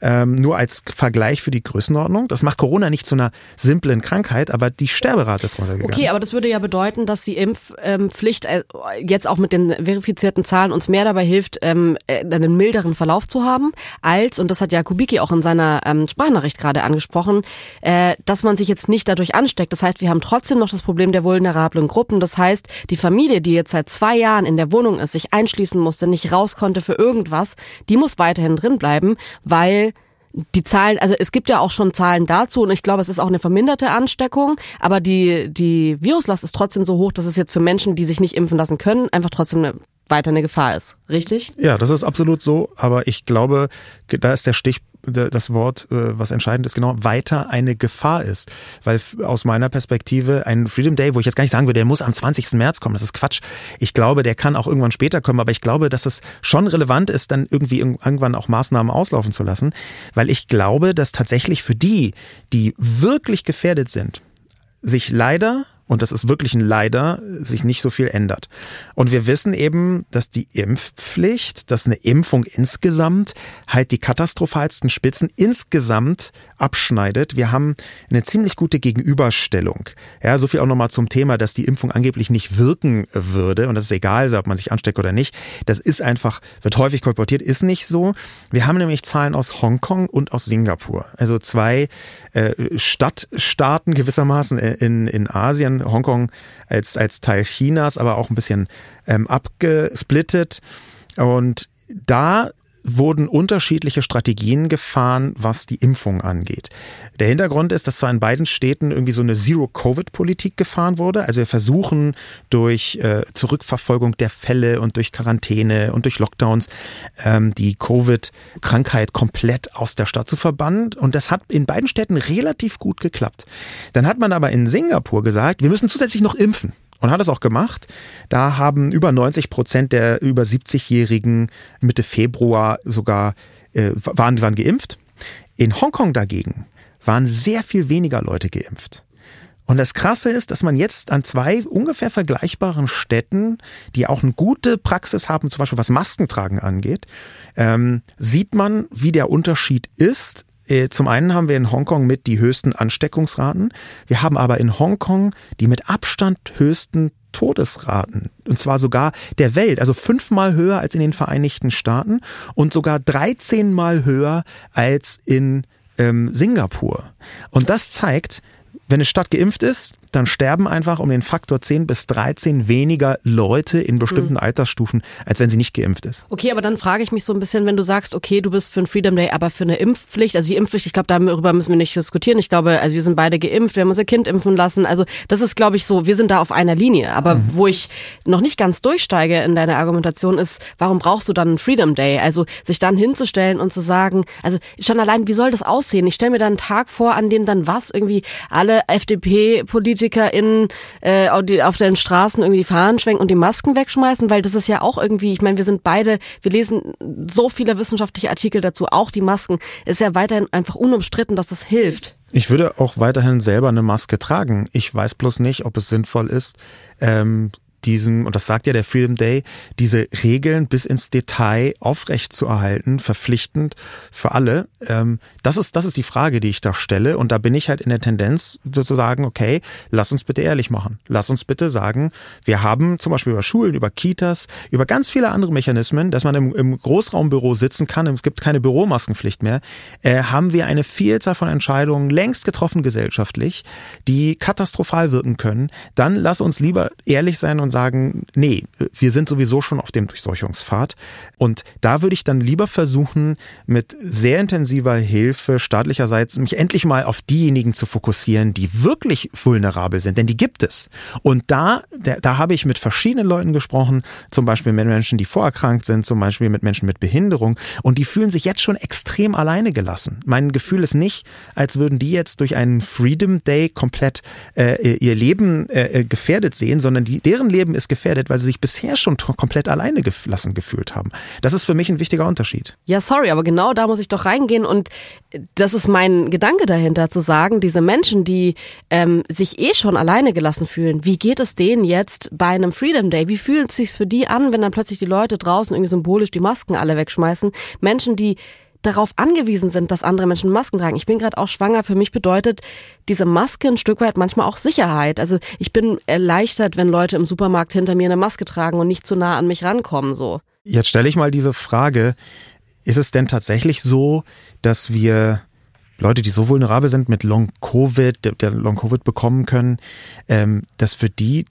Ähm, nur als Vergleich für die Größenordnung. Das macht Corona nicht zu einer simplen Krankheit, aber die Sterberate ist runtergegangen. Okay, aber das würde ja bedeuten, dass die Impfpflicht äh, jetzt auch mit den verifizierten Zahlen uns mehr dabei hilft, ähm, äh, einen milderen Verlauf zu haben, als, und das hat ja Kubicki auch in seiner ähm, Sprachnachricht gerade angesprochen, äh, dass man sich jetzt nicht dadurch ansteckt. Das heißt, wir haben trotzdem noch das Problem der vulnerablen Gruppen. Das heißt, die Familie, die jetzt seit zwei Jahren in der Wohnung ist, sich einschließen musste, nicht raus konnte für irgendwas, die muss weiterhin drin bleiben, weil die Zahlen, also es gibt ja auch schon Zahlen dazu und ich glaube, es ist auch eine verminderte Ansteckung, aber die, die Viruslast ist trotzdem so hoch, dass es jetzt für Menschen, die sich nicht impfen lassen können, einfach trotzdem eine, weiter eine Gefahr ist. Richtig? Ja, das ist absolut so, aber ich glaube, da ist der Stich das Wort, äh, was entscheidend ist, genau, weiter eine Gefahr ist. Weil aus meiner Perspektive ein Freedom Day, wo ich jetzt gar nicht sagen würde, der muss am 20. März kommen, das ist Quatsch. Ich glaube, der kann auch irgendwann später kommen, aber ich glaube, dass es schon relevant ist, dann irgendwie irgendwann auch Maßnahmen auslaufen zu lassen, weil ich glaube, dass tatsächlich für die, die wirklich gefährdet sind, sich leider und das ist wirklich ein Leider, sich nicht so viel ändert. Und wir wissen eben, dass die Impfpflicht, dass eine Impfung insgesamt halt die katastrophalsten Spitzen insgesamt abschneidet. Wir haben eine ziemlich gute Gegenüberstellung. Ja, so viel auch nochmal zum Thema, dass die Impfung angeblich nicht wirken würde und das ist egal, ob man sich ansteckt oder nicht. Das ist einfach, wird häufig kolportiert, ist nicht so. Wir haben nämlich Zahlen aus Hongkong und aus Singapur. Also zwei äh, Stadtstaaten gewissermaßen in, in Asien, Hongkong als, als Teil Chinas, aber auch ein bisschen ähm, abgesplittet. Und da wurden unterschiedliche Strategien gefahren, was die Impfung angeht. Der Hintergrund ist, dass zwar in beiden Städten irgendwie so eine Zero-Covid-Politik gefahren wurde. Also wir versuchen durch äh, Zurückverfolgung der Fälle und durch Quarantäne und durch Lockdowns ähm, die Covid-Krankheit komplett aus der Stadt zu verbannen. Und das hat in beiden Städten relativ gut geklappt. Dann hat man aber in Singapur gesagt, wir müssen zusätzlich noch impfen und hat es auch gemacht. Da haben über 90 Prozent der über 70-Jährigen Mitte Februar sogar äh, waren, waren geimpft. In Hongkong dagegen waren sehr viel weniger Leute geimpft. Und das Krasse ist, dass man jetzt an zwei ungefähr vergleichbaren Städten, die auch eine gute Praxis haben, zum Beispiel was Maskentragen angeht, ähm, sieht man, wie der Unterschied ist zum einen haben wir in Hongkong mit die höchsten Ansteckungsraten. Wir haben aber in Hongkong die mit Abstand höchsten Todesraten. Und zwar sogar der Welt. Also fünfmal höher als in den Vereinigten Staaten und sogar 13 mal höher als in ähm, Singapur. Und das zeigt, wenn eine Stadt geimpft ist, dann sterben einfach um den Faktor 10 bis 13 weniger Leute in bestimmten mhm. Altersstufen, als wenn sie nicht geimpft ist. Okay, aber dann frage ich mich so ein bisschen, wenn du sagst, okay, du bist für ein Freedom Day, aber für eine Impfpflicht, also die Impfpflicht, ich glaube, darüber müssen wir nicht diskutieren. Ich glaube, also wir sind beide geimpft, wir haben unser Kind impfen lassen. Also das ist, glaube ich, so, wir sind da auf einer Linie. Aber mhm. wo ich noch nicht ganz durchsteige in deiner Argumentation ist, warum brauchst du dann einen Freedom Day? Also sich dann hinzustellen und zu sagen, also schon allein, wie soll das aussehen? Ich stelle mir dann einen Tag vor, an dem dann was irgendwie alle FDP-Politiker PolitikerInnen äh, auf den Straßen irgendwie die Fahnen schwenken und die Masken wegschmeißen, weil das ist ja auch irgendwie, ich meine, wir sind beide, wir lesen so viele wissenschaftliche Artikel dazu, auch die Masken, ist ja weiterhin einfach unumstritten, dass das hilft. Ich würde auch weiterhin selber eine Maske tragen. Ich weiß bloß nicht, ob es sinnvoll ist, ähm, diesen, und das sagt ja der Freedom Day, diese Regeln bis ins Detail aufrecht zu erhalten, verpflichtend für alle. Ähm, das ist, das ist die Frage, die ich da stelle. Und da bin ich halt in der Tendenz zu sagen, okay, lass uns bitte ehrlich machen. Lass uns bitte sagen, wir haben zum Beispiel über Schulen, über Kitas, über ganz viele andere Mechanismen, dass man im, im Großraumbüro sitzen kann, es gibt keine Büromaskenpflicht mehr, äh, haben wir eine Vielzahl von Entscheidungen längst getroffen gesellschaftlich, die katastrophal wirken können. Dann lass uns lieber ehrlich sein und und sagen, nee, wir sind sowieso schon auf dem Durchseuchungspfad. Und da würde ich dann lieber versuchen, mit sehr intensiver Hilfe staatlicherseits mich endlich mal auf diejenigen zu fokussieren, die wirklich vulnerabel sind, denn die gibt es. Und da, da, habe ich mit verschiedenen Leuten gesprochen, zum Beispiel mit Menschen, die vorerkrankt sind, zum Beispiel mit Menschen mit Behinderung, und die fühlen sich jetzt schon extrem alleine gelassen. Mein Gefühl ist nicht, als würden die jetzt durch einen Freedom Day komplett äh, ihr Leben äh, gefährdet sehen, sondern die, deren Leben Leben ist gefährdet, weil sie sich bisher schon komplett alleine gelassen gefühlt haben. Das ist für mich ein wichtiger Unterschied. Ja, sorry, aber genau da muss ich doch reingehen und das ist mein Gedanke dahinter, zu sagen, diese Menschen, die ähm, sich eh schon alleine gelassen fühlen, wie geht es denen jetzt bei einem Freedom Day? Wie fühlt es sich für die an, wenn dann plötzlich die Leute draußen irgendwie symbolisch die Masken alle wegschmeißen? Menschen, die darauf angewiesen sind, dass andere Menschen Masken tragen. Ich bin gerade auch schwanger. Für mich bedeutet diese Maske ein Stück weit manchmal auch Sicherheit. Also ich bin erleichtert, wenn Leute im Supermarkt hinter mir eine Maske tragen und nicht zu nah an mich rankommen. So. Jetzt stelle ich mal diese Frage: Ist es denn tatsächlich so, dass wir Leute, die so vulnerabel sind mit Long Covid, der Long Covid bekommen können, ähm, dass für die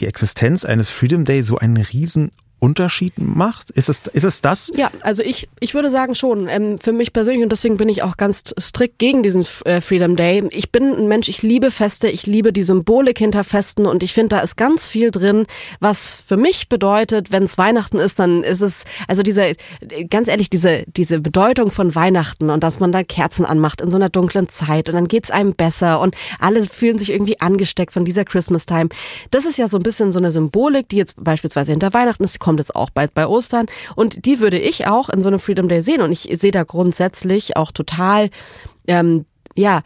die Existenz eines Freedom Day so einen riesen Unterschied macht? Ist es, ist es das? Ja, also ich, ich würde sagen schon. Ähm, für mich persönlich, und deswegen bin ich auch ganz strikt gegen diesen äh, Freedom Day. Ich bin ein Mensch, ich liebe Feste, ich liebe die Symbolik hinter Festen und ich finde, da ist ganz viel drin, was für mich bedeutet, wenn es Weihnachten ist, dann ist es, also diese, ganz ehrlich, diese, diese Bedeutung von Weihnachten und dass man da Kerzen anmacht in so einer dunklen Zeit und dann geht's einem besser und alle fühlen sich irgendwie angesteckt von dieser Christmas Time. Das ist ja so ein bisschen so eine Symbolik, die jetzt beispielsweise hinter Weihnachten ist, kommt jetzt auch bald bei Ostern. Und die würde ich auch in so einem Freedom Day sehen. Und ich sehe da grundsätzlich auch total, ähm, ja,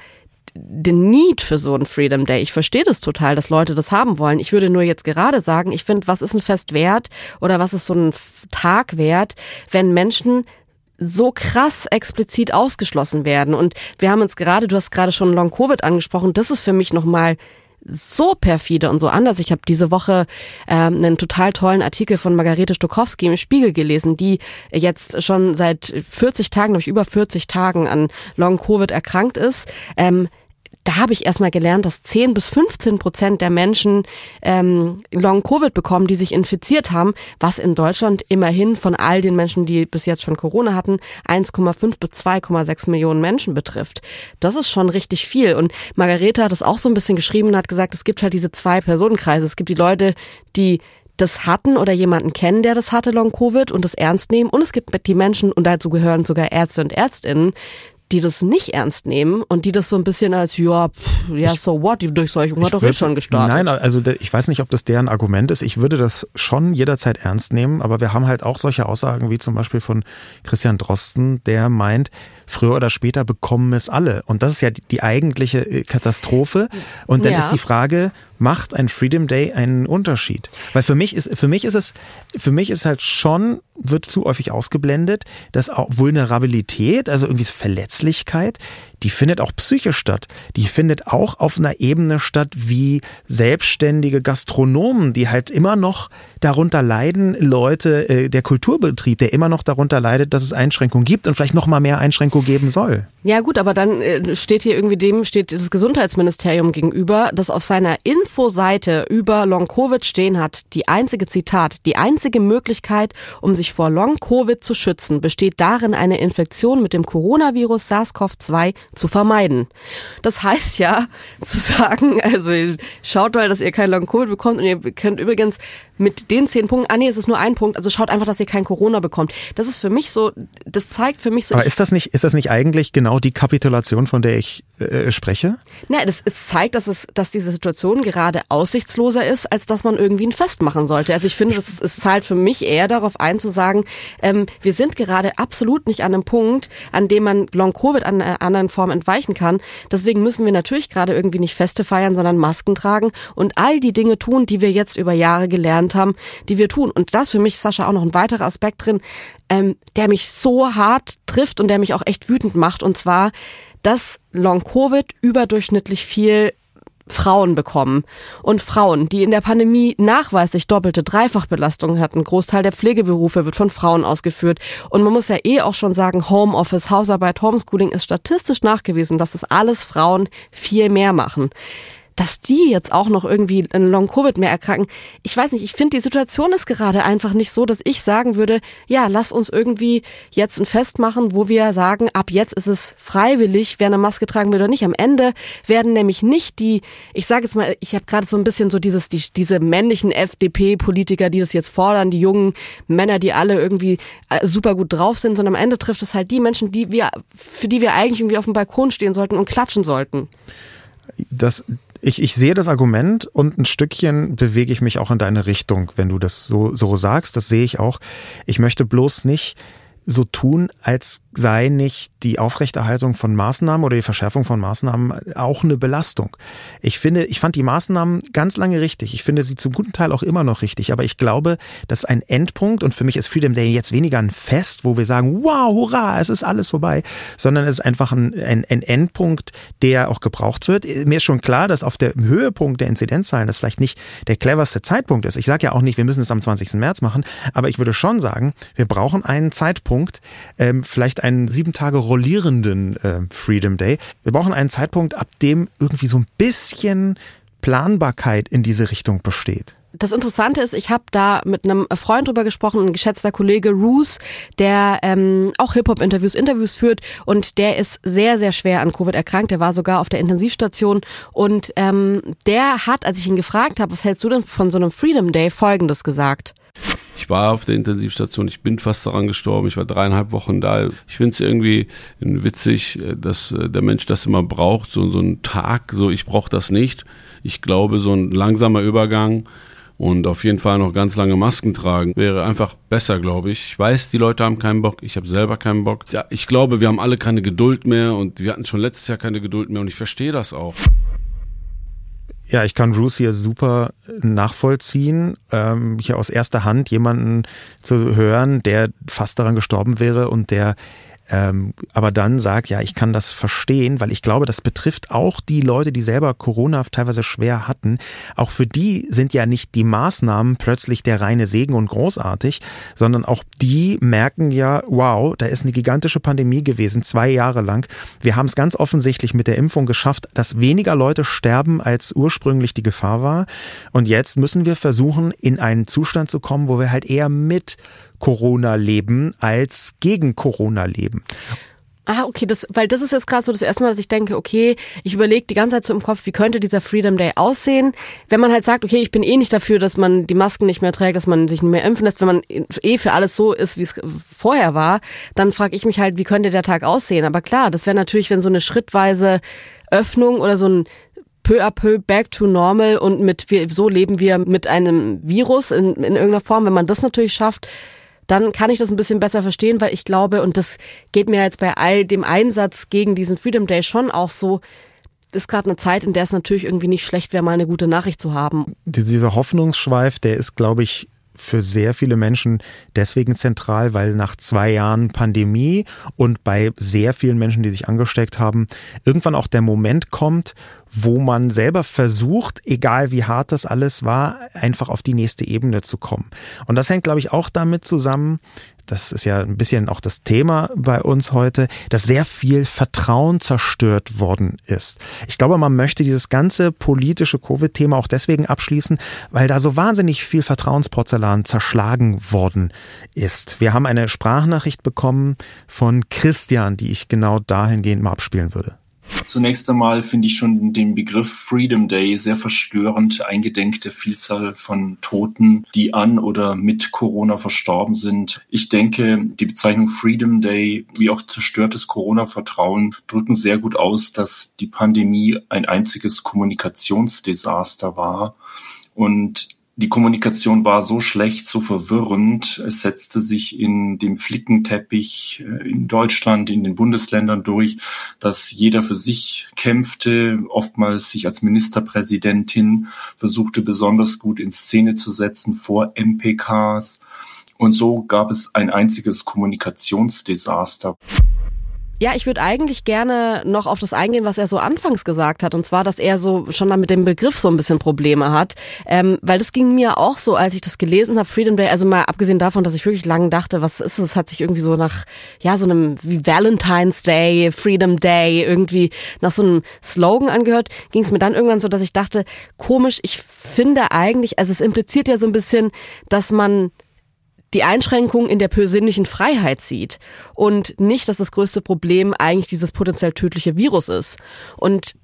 den Need für so einen Freedom Day. Ich verstehe das total, dass Leute das haben wollen. Ich würde nur jetzt gerade sagen, ich finde, was ist ein Fest wert oder was ist so ein Tag wert, wenn Menschen so krass explizit ausgeschlossen werden. Und wir haben uns gerade, du hast gerade schon Long Covid angesprochen, das ist für mich nochmal so perfide und so anders. Ich habe diese Woche ähm, einen total tollen Artikel von Margarete Stokowski im Spiegel gelesen, die jetzt schon seit 40 Tagen, glaube ich, über 40 Tagen an Long Covid erkrankt ist. Ähm, da habe ich erstmal gelernt, dass 10 bis 15 Prozent der Menschen ähm, Long-Covid bekommen, die sich infiziert haben, was in Deutschland immerhin von all den Menschen, die bis jetzt schon Corona hatten, 1,5 bis 2,6 Millionen Menschen betrifft. Das ist schon richtig viel. Und Margarete hat es auch so ein bisschen geschrieben und hat gesagt, es gibt halt diese zwei Personenkreise. Es gibt die Leute, die das hatten oder jemanden kennen, der das hatte, Long-Covid und das ernst nehmen. Und es gibt die Menschen, und dazu gehören sogar Ärzte und Ärztinnen, die das nicht ernst nehmen und die das so ein bisschen als, ja, pff, ja, so what, die Durchseuchung hat doch jetzt schon gestartet. Nein, also ich weiß nicht, ob das deren Argument ist. Ich würde das schon jederzeit ernst nehmen, aber wir haben halt auch solche Aussagen wie zum Beispiel von Christian Drosten, der meint, früher oder später bekommen es alle. Und das ist ja die, die eigentliche äh, Katastrophe. Und dann ja. ist die Frage, macht ein Freedom Day einen Unterschied? Weil für mich ist, für mich ist es, für mich ist halt schon, wird zu häufig ausgeblendet, dass auch Vulnerabilität, also irgendwie Verletzlichkeit, die findet auch psychisch statt. Die findet auch auf einer Ebene statt wie selbstständige Gastronomen, die halt immer noch darunter leiden, Leute, äh, der Kulturbetrieb, der immer noch darunter leidet, dass es Einschränkungen gibt und vielleicht noch mal mehr Einschränkungen geben soll. Ja gut, aber dann äh, steht hier irgendwie dem, steht das Gesundheitsministerium gegenüber, das auf seiner Infoseite über Long-Covid stehen hat, die einzige Zitat, die einzige Möglichkeit, um sich vor Long-Covid zu schützen, besteht darin, eine Infektion mit dem Coronavirus SARS-CoV-2 zu vermeiden. Das heißt ja, zu sagen, also schaut mal, dass ihr kein Long-Covid bekommt und ihr könnt übrigens mit den zehn Punkten, ah nee, es ist nur ein Punkt, also schaut einfach, dass ihr kein Corona bekommt. Das ist für mich so, das zeigt für mich so. Aber ist das nicht, ist das nicht eigentlich genau die Kapitulation, von der ich äh, spreche? Nein, das, es zeigt, dass es, dass diese Situation gerade aussichtsloser ist, als dass man irgendwie ein Fest machen sollte. Also ich finde, es, es zahlt für mich eher darauf ein zu sagen, ähm, wir sind gerade absolut nicht an einem Punkt, an dem man Long Covid an einer anderen Form entweichen kann. Deswegen müssen wir natürlich gerade irgendwie nicht Feste feiern, sondern Masken tragen und all die Dinge tun, die wir jetzt über Jahre gelernt gelernt haben, die wir tun. Und das für mich, Sascha, auch noch ein weiterer Aspekt drin, ähm, der mich so hart trifft und der mich auch echt wütend macht. Und zwar, dass Long-Covid überdurchschnittlich viel Frauen bekommen. Und Frauen, die in der Pandemie nachweislich doppelte Dreifachbelastungen hatten. Großteil der Pflegeberufe wird von Frauen ausgeführt. Und man muss ja eh auch schon sagen, Homeoffice, Hausarbeit, Homeschooling ist statistisch nachgewiesen, dass es alles Frauen viel mehr machen dass die jetzt auch noch irgendwie in Long-Covid mehr erkranken. Ich weiß nicht, ich finde, die Situation ist gerade einfach nicht so, dass ich sagen würde, ja, lass uns irgendwie jetzt ein Fest machen, wo wir sagen, ab jetzt ist es freiwillig, wer eine Maske tragen will oder nicht. Am Ende werden nämlich nicht die, ich sage jetzt mal, ich habe gerade so ein bisschen so dieses, die, diese männlichen FDP-Politiker, die das jetzt fordern, die jungen Männer, die alle irgendwie äh, super gut drauf sind, sondern am Ende trifft es halt die Menschen, die wir, für die wir eigentlich irgendwie auf dem Balkon stehen sollten und klatschen sollten. Das Ich, ich sehe das Argument und ein Stückchen bewege ich mich auch in deine Richtung, wenn du das so, so sagst. Das sehe ich auch. Ich möchte bloß nicht so tun, als sei nicht die Aufrechterhaltung von Maßnahmen oder die Verschärfung von Maßnahmen auch eine Belastung. Ich finde, ich fand die Maßnahmen ganz lange richtig. Ich finde sie zum guten Teil auch immer noch richtig. Aber ich glaube, dass ein Endpunkt und für mich ist Freedom Day jetzt weniger ein Fest, wo wir sagen, wow, hurra, es ist alles vorbei, sondern es ist einfach ein, ein, ein Endpunkt, der auch gebraucht wird. Mir ist schon klar, dass auf dem Höhepunkt der Inzidenzzahlen das vielleicht nicht der cleverste Zeitpunkt ist. Ich sage ja auch nicht, wir müssen es am 20. März machen, aber ich würde schon sagen, wir brauchen einen Zeitpunkt, ähm, vielleicht einen sieben Tage rollierenden äh, Freedom Day. Wir brauchen einen Zeitpunkt, ab dem irgendwie so ein bisschen Planbarkeit in diese Richtung besteht. Das Interessante ist, ich habe da mit einem Freund drüber gesprochen, ein geschätzter Kollege Roos, der ähm, auch Hip-Hop-Interviews, Interviews führt und der ist sehr, sehr schwer an Covid erkrankt. Der war sogar auf der Intensivstation und ähm, der hat, als ich ihn gefragt habe, was hältst du denn von so einem Freedom Day, Folgendes gesagt. Ich war auf der Intensivstation, ich bin fast daran gestorben, ich war dreieinhalb Wochen da. Ich finde es irgendwie witzig, dass äh, der Mensch das immer braucht, so, so einen Tag, so ich brauche das nicht. Ich glaube, so ein langsamer Übergang und auf jeden Fall noch ganz lange Masken tragen wäre einfach besser, glaube ich. Ich weiß, die Leute haben keinen Bock, ich habe selber keinen Bock. Ja, ich glaube, wir haben alle keine Geduld mehr und wir hatten schon letztes Jahr keine Geduld mehr und ich verstehe das auch. Ja, ich kann Bruce hier super nachvollziehen, ähm, hier aus erster Hand jemanden zu hören, der fast daran gestorben wäre und der ähm, aber dann sag, ja, ich kann das verstehen, weil ich glaube, das betrifft auch die Leute, die selber Corona teilweise schwer hatten. Auch für die sind ja nicht die Maßnahmen plötzlich der reine Segen und großartig, sondern auch die merken ja, wow, da ist eine gigantische Pandemie gewesen, zwei Jahre lang. Wir haben es ganz offensichtlich mit der Impfung geschafft, dass weniger Leute sterben, als ursprünglich die Gefahr war. Und jetzt müssen wir versuchen, in einen Zustand zu kommen, wo wir halt eher mit Corona leben als gegen Corona leben. Ah, okay, das, weil das ist jetzt gerade so das erste Mal, dass ich denke, okay, ich überlege die ganze Zeit so im Kopf, wie könnte dieser Freedom Day aussehen, wenn man halt sagt, okay, ich bin eh nicht dafür, dass man die Masken nicht mehr trägt, dass man sich nicht mehr impfen lässt, wenn man eh für alles so ist, wie es vorher war, dann frage ich mich halt, wie könnte der Tag aussehen? Aber klar, das wäre natürlich, wenn so eine schrittweise Öffnung oder so ein peu à peu back to normal und mit so leben wir mit einem Virus in, in irgendeiner Form, wenn man das natürlich schafft, dann kann ich das ein bisschen besser verstehen, weil ich glaube, und das geht mir jetzt bei all dem Einsatz gegen diesen Freedom Day schon auch so, ist gerade eine Zeit, in der es natürlich irgendwie nicht schlecht wäre, mal eine gute Nachricht zu haben. Dieser Hoffnungsschweif, der ist, glaube ich, für sehr viele Menschen deswegen zentral, weil nach zwei Jahren Pandemie und bei sehr vielen Menschen, die sich angesteckt haben, irgendwann auch der Moment kommt, wo man selber versucht, egal wie hart das alles war, einfach auf die nächste Ebene zu kommen. Und das hängt, glaube ich, auch damit zusammen, das ist ja ein bisschen auch das Thema bei uns heute, dass sehr viel Vertrauen zerstört worden ist. Ich glaube, man möchte dieses ganze politische Covid-Thema auch deswegen abschließen, weil da so wahnsinnig viel Vertrauensporzellan zerschlagen worden ist. Wir haben eine Sprachnachricht bekommen von Christian, die ich genau dahingehend mal abspielen würde. Zunächst einmal finde ich schon den Begriff Freedom Day sehr verstörend, eingedenk der Vielzahl von Toten, die an oder mit Corona verstorben sind. Ich denke, die Bezeichnung Freedom Day wie auch zerstörtes Corona-Vertrauen drücken sehr gut aus, dass die Pandemie ein einziges Kommunikationsdesaster war und die Kommunikation war so schlecht, so verwirrend. Es setzte sich in dem Flickenteppich äh, in Deutschland, in den Bundesländern durch, dass jeder für sich kämpfte, oftmals sich als Ministerpräsidentin versuchte besonders gut in Szene zu setzen vor MPKs. Und so gab es ein einziges Kommunikationsdesaster. Ja, ich würde eigentlich gerne noch auf das eingehen, was er so anfangs gesagt hat. Und zwar, dass er so schon mal mit dem Begriff so ein bisschen Probleme hat. Ähm, weil das ging mir auch so, als ich das gelesen habe, Freedom Day, also mal abgesehen davon, dass ich wirklich lange dachte, was ist es, hat sich irgendwie so nach, ja, so einem wie Valentine's Day, Freedom Day, irgendwie nach so einem Slogan angehört, ging es mir dann irgendwann so, dass ich dachte, komisch, ich finde eigentlich, also es impliziert ja so ein bisschen, dass man die Einschränkung in der persönlichen Freiheit sieht und nicht, dass das größte Problem eigentlich dieses potenziell tödliche Virus ist. Und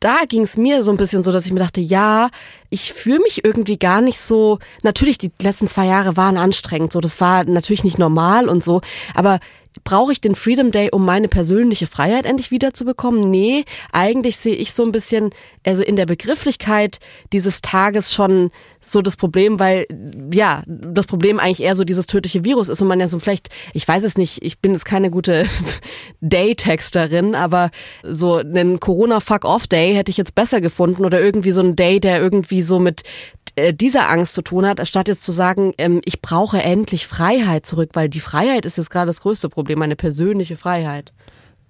da ging es mir so ein bisschen so, dass ich mir dachte, ja, ich fühle mich irgendwie gar nicht so. Natürlich, die letzten zwei Jahre waren anstrengend, so das war natürlich nicht normal und so, aber brauche ich den Freedom Day, um meine persönliche Freiheit endlich wiederzubekommen? Nee, eigentlich sehe ich so ein bisschen, also in der Begrifflichkeit dieses Tages schon so das Problem, weil ja, das Problem eigentlich eher so dieses tödliche Virus ist und man ja so vielleicht, ich weiß es nicht, ich bin jetzt keine gute Day-Texterin, aber so einen Corona-Fuck-Off-Day hätte ich jetzt besser gefunden oder irgendwie so ein Day, der irgendwie so mit äh, dieser Angst zu tun hat, statt jetzt zu sagen, ähm, ich brauche endlich Freiheit zurück, weil die Freiheit ist jetzt gerade das größte Problem, meine persönliche Freiheit.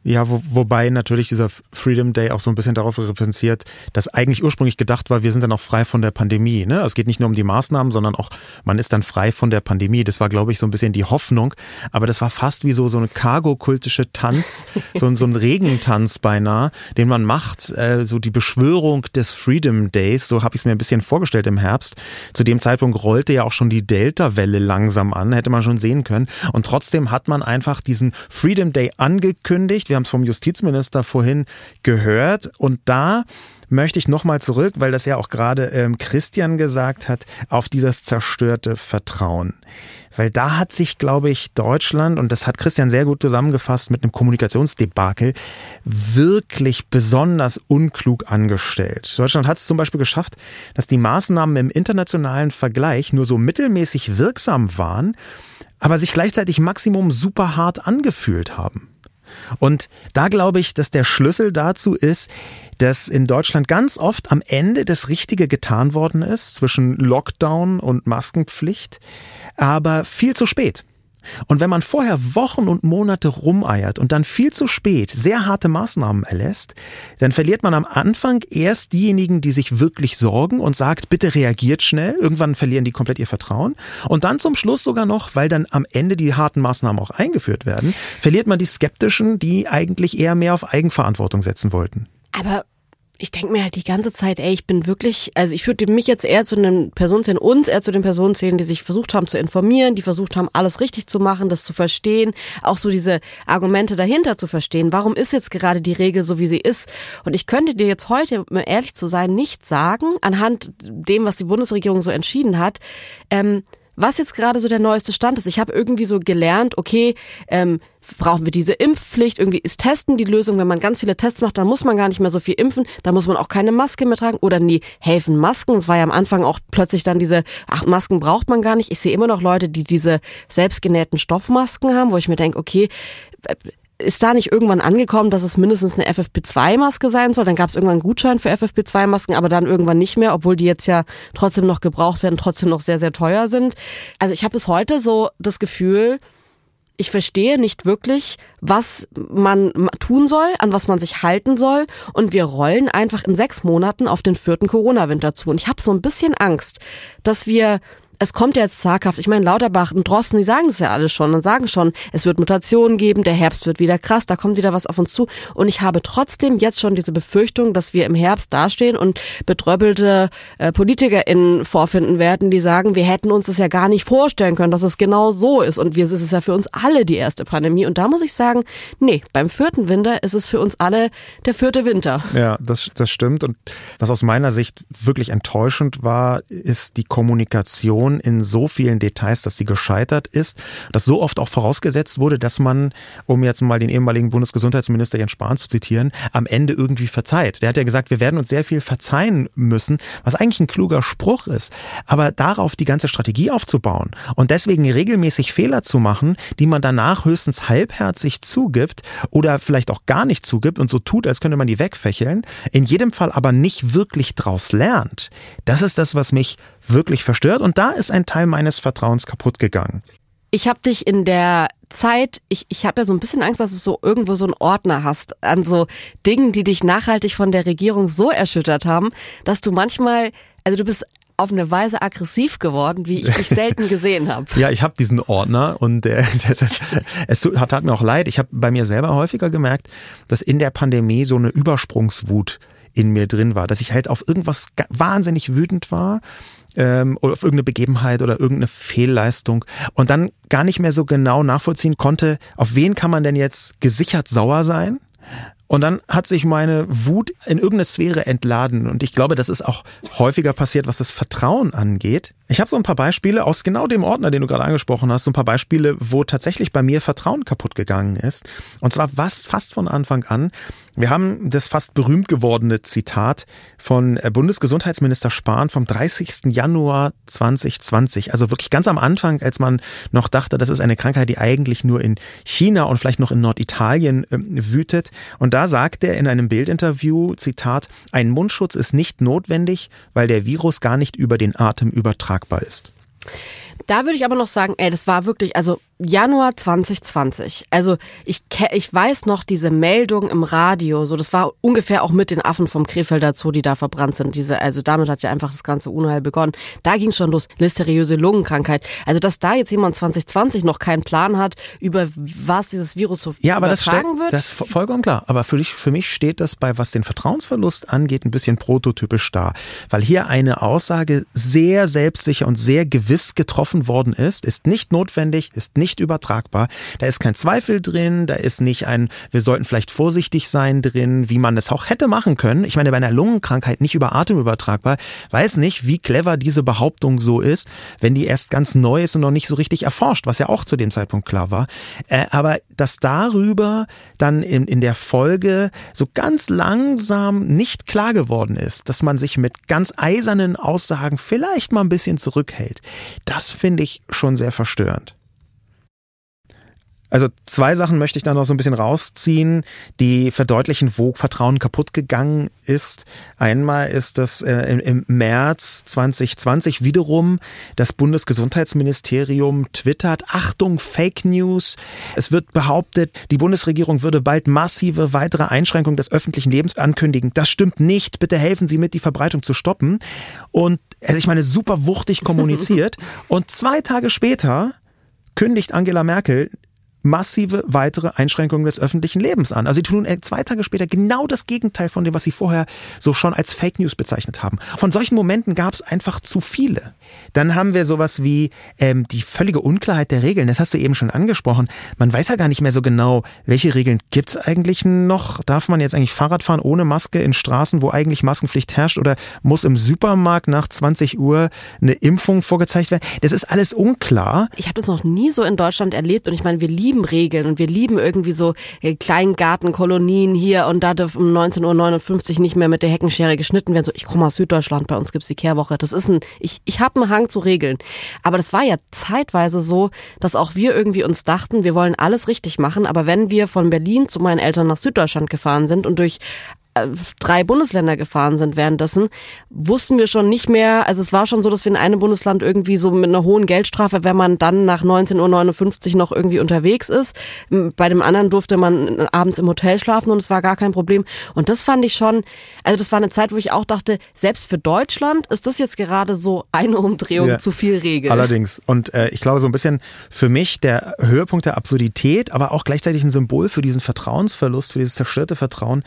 Ja, wo, wobei natürlich dieser Freedom Day auch so ein bisschen darauf referenziert, dass eigentlich ursprünglich gedacht war, wir sind dann auch frei von der Pandemie. Ne? Es geht nicht nur um die Maßnahmen, sondern auch, man ist dann frei von der Pandemie. Das war, glaube ich, so ein bisschen die Hoffnung. Aber das war fast wie so, so eine Cargo-kultische Tanz, so, so ein Regentanz beinahe, den man macht, äh, so die Beschwörung des Freedom Days, so habe ich es mir ein bisschen vorgestellt im Herbst. Zu dem Zeitpunkt rollte ja auch schon die Delta-Welle langsam an, hätte man schon sehen können. Und trotzdem hat man einfach diesen Freedom Day angekündigt wir haben es vom Justizminister vorhin gehört. Und da möchte ich nochmal zurück, weil das ja auch gerade ähm, Christian gesagt hat, auf dieses zerstörte Vertrauen. Weil da hat sich, glaube ich, Deutschland, und das hat Christian sehr gut zusammengefasst mit einem Kommunikationsdebakel, wirklich besonders unklug angestellt. Deutschland hat es zum Beispiel geschafft, dass die Maßnahmen im internationalen Vergleich nur so mittelmäßig wirksam waren, aber sich gleichzeitig Maximum super hart angefühlt haben. Und da glaube ich, dass der Schlüssel dazu ist, dass in Deutschland ganz oft am Ende das Richtige getan worden ist zwischen Lockdown und Maskenpflicht, aber viel zu spät. Und wenn man vorher Wochen und Monate rumeiert und dann viel zu spät sehr harte Maßnahmen erlässt, dann verliert man am Anfang erst diejenigen, die sich wirklich sorgen und sagt, bitte reagiert schnell. Irgendwann verlieren die komplett ihr Vertrauen. Und dann zum Schluss sogar noch, weil dann am Ende die harten Maßnahmen auch eingeführt werden, verliert man die Skeptischen, die eigentlich eher mehr auf Eigenverantwortung setzen wollten. Aber ich denke mir halt die ganze Zeit, ey, ich bin wirklich, also ich würde mich jetzt eher zu den Personen zählen, uns eher zu den Personen zählen, die sich versucht haben zu informieren, die versucht haben, alles richtig zu machen, das zu verstehen, auch so diese Argumente dahinter zu verstehen. Warum ist jetzt gerade die Regel so, wie sie ist? Und ich könnte dir jetzt heute, um ehrlich zu sein, nicht sagen, anhand dem, was die Bundesregierung so entschieden hat, ähm, was jetzt gerade so der neueste Stand ist. Ich habe irgendwie so gelernt, okay, ähm, brauchen wir diese Impfpflicht, irgendwie ist Testen die Lösung. Wenn man ganz viele Tests macht, dann muss man gar nicht mehr so viel impfen, dann muss man auch keine Maske mehr tragen oder nie helfen Masken. Es war ja am Anfang auch plötzlich dann diese, ach, Masken braucht man gar nicht. Ich sehe immer noch Leute, die diese selbstgenähten Stoffmasken haben, wo ich mir denke, okay, ist da nicht irgendwann angekommen, dass es mindestens eine FFP2-Maske sein soll? Dann gab es irgendwann einen Gutschein für FFP2-Masken, aber dann irgendwann nicht mehr, obwohl die jetzt ja trotzdem noch gebraucht werden, trotzdem noch sehr, sehr teuer sind. Also ich habe bis heute so das Gefühl, ich verstehe nicht wirklich, was man tun soll, an was man sich halten soll. Und wir rollen einfach in sechs Monaten auf den vierten Corona-Winter zu. Und ich habe so ein bisschen Angst, dass wir es kommt ja jetzt zaghaft. Ich meine, Lauterbach und Drosten, die sagen das ja alles schon und sagen schon, es wird Mutationen geben, der Herbst wird wieder krass, da kommt wieder was auf uns zu. Und ich habe trotzdem jetzt schon diese Befürchtung, dass wir im Herbst dastehen und betröppelte äh, PolitikerInnen vorfinden werden, die sagen, wir hätten uns das ja gar nicht vorstellen können, dass es genau so ist. Und wir, es ist ja für uns alle die erste Pandemie. Und da muss ich sagen, nee, beim vierten Winter ist es für uns alle der vierte Winter. Ja, das, das stimmt. Und was aus meiner Sicht wirklich enttäuschend war, ist die Kommunikation Diskussion in so vielen Details, dass sie gescheitert ist, dass so oft auch vorausgesetzt wurde, dass man, um jetzt mal den ehemaligen Bundesgesundheitsminister Jens Spahn zu zitieren, am Ende irgendwie verzeiht. Der hat ja gesagt, wir werden uns sehr viel verzeihen müssen, was eigentlich ein kluger Spruch ist. Aber darauf die ganze Strategie aufzubauen und deswegen regelmäßig Fehler zu machen, die man danach höchstens halbherzig zugibt oder vielleicht auch gar nicht zugibt und so tut, als könnte man die wegfächeln, in jedem Fall aber nicht wirklich draus lernt. Das ist das, was mich wirklich verstört und da ist ein Teil meines Vertrauens kaputt gegangen. Ich habe dich in der Zeit, ich, ich habe ja so ein bisschen Angst, dass du so irgendwo so einen Ordner hast an so Dingen, die dich nachhaltig von der Regierung so erschüttert haben, dass du manchmal, also du bist auf eine Weise aggressiv geworden, wie ich dich selten gesehen habe. ja, ich habe diesen Ordner und äh, das, es tat mir auch leid. Ich habe bei mir selber häufiger gemerkt, dass in der Pandemie so eine Übersprungswut in mir drin war, dass ich halt auf irgendwas wahnsinnig wütend war ähm, oder auf irgendeine Begebenheit oder irgendeine Fehlleistung und dann gar nicht mehr so genau nachvollziehen konnte, auf wen kann man denn jetzt gesichert sauer sein Und dann hat sich meine Wut in irgendeine Sphäre entladen. Und ich glaube, das ist auch häufiger passiert, was das Vertrauen angeht. Ich habe so ein paar Beispiele aus genau dem Ordner, den du gerade angesprochen hast, so ein paar Beispiele, wo tatsächlich bei mir Vertrauen kaputt gegangen ist. Und zwar fast, fast von Anfang an. Wir haben das fast berühmt gewordene Zitat von äh, Bundesgesundheitsminister Spahn vom 30. Januar 2020. Also wirklich ganz am Anfang, als man noch dachte, das ist eine Krankheit, die eigentlich nur in China und vielleicht noch in Norditalien äh, wütet. Und da sagt er in einem Bildinterview, Zitat, ein Mundschutz ist nicht notwendig, weil der Virus gar nicht über den Atem übertragbar ist. Da würde ich aber noch sagen, ey, das war wirklich, also Januar 2020. Also ich, ich weiß noch diese Meldung im Radio, so das war ungefähr auch mit den Affen vom Krefelder Zoo, die da verbrannt sind. Diese, also damit hat ja einfach das ganze Unheil begonnen. Da ging schon los, mysteriöse Lungenkrankheit. Also dass da jetzt jemand 2020 noch keinen Plan hat, über was dieses Virus so ja, aber das wird. Das ist vollkommen klar. Aber für, dich, für mich steht das bei, was den Vertrauensverlust angeht, ein bisschen prototypisch da. Weil hier eine Aussage sehr selbstsicher und sehr gewiss getroffen worden ist, ist nicht notwendig, ist nicht nicht übertragbar. Da ist kein Zweifel drin, da ist nicht ein, wir sollten vielleicht vorsichtig sein drin, wie man das auch hätte machen können. Ich meine, bei einer Lungenkrankheit nicht über Atem übertragbar, weiß nicht, wie clever diese Behauptung so ist, wenn die erst ganz neu ist und noch nicht so richtig erforscht, was ja auch zu dem Zeitpunkt klar war. Äh, aber dass darüber dann in, in der Folge so ganz langsam nicht klar geworden ist, dass man sich mit ganz eisernen Aussagen vielleicht mal ein bisschen zurückhält, das finde ich schon sehr verstörend. Also zwei Sachen möchte ich da noch so ein bisschen rausziehen, die verdeutlichen, wo Vertrauen kaputt gegangen ist. Einmal ist das äh, im März 2020 wiederum das Bundesgesundheitsministerium twittert, Achtung, Fake News. Es wird behauptet, die Bundesregierung würde bald massive weitere Einschränkungen des öffentlichen Lebens ankündigen. Das stimmt nicht. Bitte helfen Sie mit, die Verbreitung zu stoppen. Und also ich meine, super wuchtig kommuniziert. Und zwei Tage später kündigt Angela Merkel massive weitere Einschränkungen des öffentlichen Lebens an. Also sie tun zwei Tage später genau das Gegenteil von dem, was sie vorher so schon als Fake News bezeichnet haben. Von solchen Momenten gab es einfach zu viele. Dann haben wir sowas wie ähm, die völlige Unklarheit der Regeln. Das hast du eben schon angesprochen. Man weiß ja gar nicht mehr so genau, welche Regeln gibt's eigentlich noch. Darf man jetzt eigentlich Fahrrad fahren ohne Maske in Straßen, wo eigentlich Maskenpflicht herrscht? Oder muss im Supermarkt nach 20 Uhr eine Impfung vorgezeigt werden? Das ist alles unklar. Ich habe das noch nie so in Deutschland erlebt und ich meine, wir lieben lieben Regeln und wir lieben irgendwie so äh, Kleingartenkolonien hier und da darf um 19.59 Uhr nicht mehr mit der Heckenschere geschnitten werden. So, ich komme aus Süddeutschland, bei uns gibt's die Kehrwoche. Das ist ein, ich, ich habe einen Hang zu Regeln. Aber das war ja zeitweise so, dass auch wir irgendwie uns dachten, wir wollen alles richtig machen, aber wenn wir von Berlin zu meinen Eltern nach Süddeutschland gefahren sind und durch drei Bundesländer gefahren sind währenddessen, wussten wir schon nicht mehr, also es war schon so, dass wir in einem Bundesland irgendwie so mit einer hohen Geldstrafe, wenn man dann nach 19.59 Uhr noch irgendwie unterwegs ist. Bei dem anderen durfte man abends im Hotel schlafen und es war gar kein Problem. Und das fand ich schon, also das war eine Zeit, wo ich auch dachte, selbst für Deutschland ist das jetzt gerade so eine Umdrehung ja, zu viel Regel. Allerdings. Und äh, ich glaube so ein bisschen für mich der Höhepunkt der Absurdität, aber auch gleichzeitig ein Symbol für diesen Vertrauensverlust, für dieses zerstörte Vertrauen,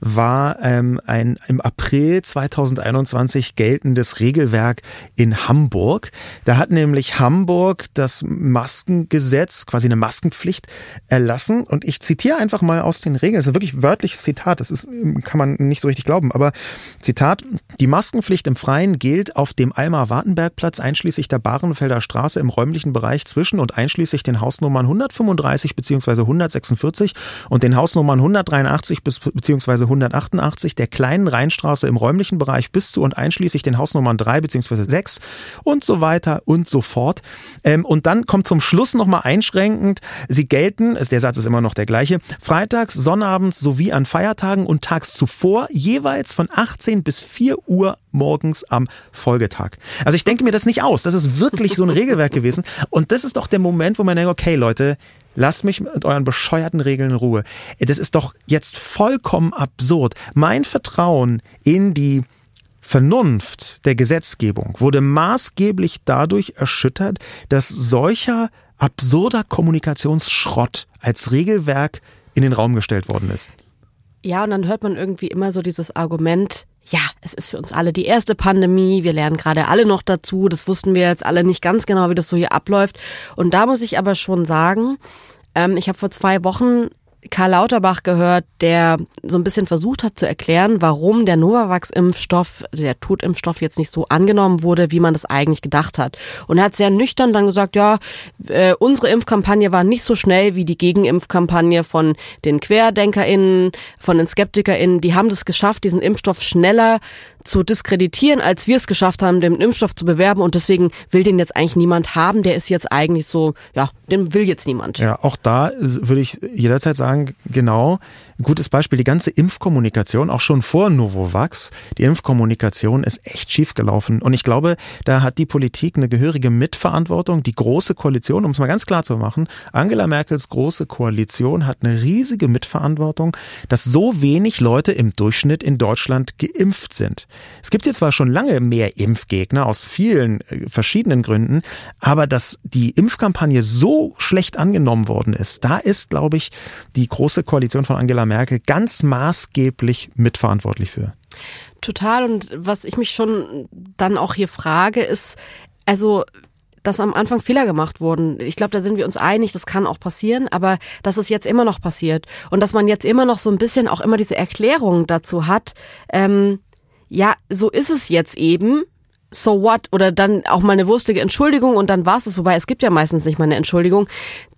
war war ähm, ein im April 2021 geltendes Regelwerk in Hamburg. Da hat nämlich Hamburg das Maskengesetz, quasi eine Maskenpflicht, erlassen. Und ich zitiere einfach mal aus den Regeln. Das ist ein wirklich wörtliches Zitat. Das ist, ähm, kann man nicht so richtig glauben. Aber Zitat, die Maskenpflicht im Freien gilt auf dem Alma-Wartenberg-Platz einschließlich der Bahrenfelder Straße im räumlichen Bereich zwischen und einschließlich den Hausnummern 135 bzw. 146 und den Hausnummern 183 bzw. 100 1988 der kleinen Rheinstraße im räumlichen Bereich bis zu und einschließlich den Hausnummern 3 bzw. 6 und so weiter und so fort. Ähm, und dann kommt zum Schluss nochmal einschränkend, sie gelten, der Satz ist immer noch der gleiche, freitags, sonnabends sowie an Feiertagen und tags zuvor jeweils von 18 bis 4 Uhr morgens am Folgetag. Also ich denke mir das nicht aus. Das ist wirklich so ein Regelwerk gewesen. Und das ist doch der Moment, wo man denkt, okay Leute, Lasst mich mit euren bescheuerten Regeln in Ruhe. Das ist doch jetzt vollkommen absurd. Mein Vertrauen in die Vernunft der Gesetzgebung wurde maßgeblich dadurch erschüttert, dass solcher absurder Kommunikationsschrott als Regelwerk in den Raum gestellt worden ist. Ja, und dann hört man irgendwie immer so dieses Argument, ja, es ist für uns alle die erste Pandemie, wir lernen gerade alle noch dazu, das wussten wir jetzt alle nicht ganz genau, wie das so hier abläuft. Und da muss ich aber schon sagen, ähm, ich habe vor zwei Wochen Karl Lauterbach gehört, der so ein bisschen versucht hat zu erklären, warum der Novavax-Impfstoff, der Totimpfstoff jetzt nicht so angenommen wurde, wie man das eigentlich gedacht hat. Und er hat sehr nüchtern dann gesagt, ja, äh, unsere Impfkampagne war nicht so schnell wie die Gegenimpfkampagne von den QuerdenkerInnen, von den SkeptikerInnen. Die haben das geschafft, diesen Impfstoff schneller zu diskreditieren, als wir es geschafft haben, den Impfstoff zu bewerben. Und deswegen will den jetzt eigentlich niemand haben. Der ist jetzt eigentlich so, ja, den will jetzt niemand. Ja, auch da würde ich jederzeit sagen, genau, gutes Beispiel, die ganze Impfkommunikation, auch schon vor Novovax, die Impfkommunikation ist echt schief gelaufen. Und ich glaube, da hat die Politik eine gehörige Mitverantwortung. Die große Koalition, um es mal ganz klar zu machen, Angela Merkels große Koalition hat eine riesige Mitverantwortung, dass so wenig Leute im Durchschnitt in Deutschland geimpft sind. Es gibt hier zwar schon lange mehr Impfgegner aus vielen äh, verschiedenen Gründen, aber dass die Impfkampagne so schlecht angenommen worden ist, da ist, glaube ich, die große Koalition von Angela Merkel ganz maßgeblich mitverantwortlich für. Total. Und was ich mich schon dann auch hier frage, ist, also dass am Anfang Fehler gemacht wurden. Ich glaube, da sind wir uns einig, das kann auch passieren, aber dass es jetzt immer noch passiert und dass man jetzt immer noch so ein bisschen auch immer diese Erklärung dazu hat, ähm, ja, so ist es jetzt eben. So what? Oder dann auch mal eine wurstige Entschuldigung und dann war es es. Wobei es gibt ja meistens nicht mal eine Entschuldigung.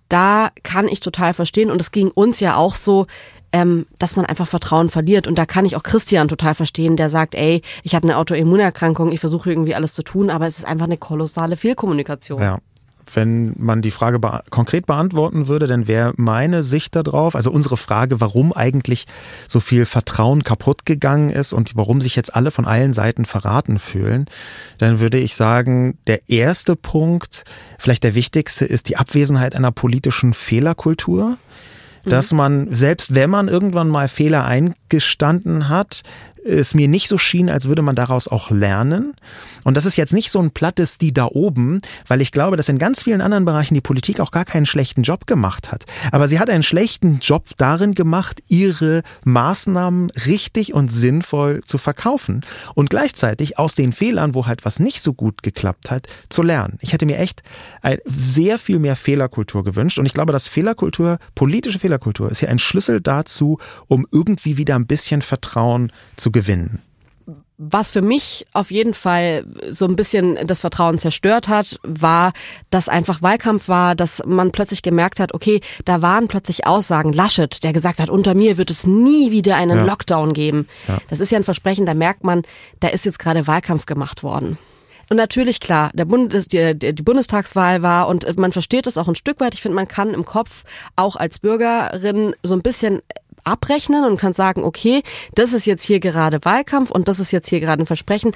Da kann ich total verstehen und es ging uns ja auch so, ähm, dass man einfach Vertrauen verliert. Und da kann ich auch Christian total verstehen, der sagt, ey, ich habe eine Autoimmunerkrankung, ich versuche irgendwie alles zu tun, aber es ist einfach eine kolossale Fehlkommunikation. Ja wenn man die Frage be konkret beantworten würde, dann wäre meine Sicht darauf, also unsere Frage, warum eigentlich so viel Vertrauen kaputt gegangen ist und warum sich jetzt alle von allen Seiten verraten fühlen, dann würde ich sagen, der erste Punkt, vielleicht der wichtigste, ist die Abwesenheit einer politischen Fehlerkultur dass mhm. man, selbst wenn man irgendwann mal Fehler eingestanden hat, es mir nicht so schien, als würde man daraus auch lernen. Und das ist jetzt nicht so ein plattes die da oben, weil ich glaube, dass in ganz vielen anderen Bereichen die Politik auch gar keinen schlechten Job gemacht hat. Aber sie hat einen schlechten Job darin gemacht, ihre Maßnahmen richtig und sinnvoll zu verkaufen und gleichzeitig aus den Fehlern, wo halt was nicht so gut geklappt hat, zu lernen. Ich hätte mir echt sehr viel mehr Fehlerkultur gewünscht und ich glaube, dass Fehlerkultur, politische Fehlerkultur ist hier ein Schlüssel dazu, um irgendwie wieder ein bisschen Vertrauen zu gewinnen was für mich auf jeden Fall so ein bisschen das Vertrauen zerstört hat, war, dass einfach Wahlkampf war, dass man plötzlich gemerkt hat, okay, da waren plötzlich Aussagen. Laschet, der gesagt hat, unter mir wird es nie wieder einen ja. Lockdown geben. Ja. Das ist ja ein Versprechen, da merkt man, da ist jetzt gerade Wahlkampf gemacht worden. Und natürlich, klar, der Bundes, die, die Bundestagswahl war und man versteht es auch ein Stück weit. Ich finde, man kann im Kopf auch als Bürgerin so ein bisschen abrechnen und kannst sagen, okay, das ist jetzt hier gerade Wahlkampf und das ist jetzt hier gerade ein Versprechen.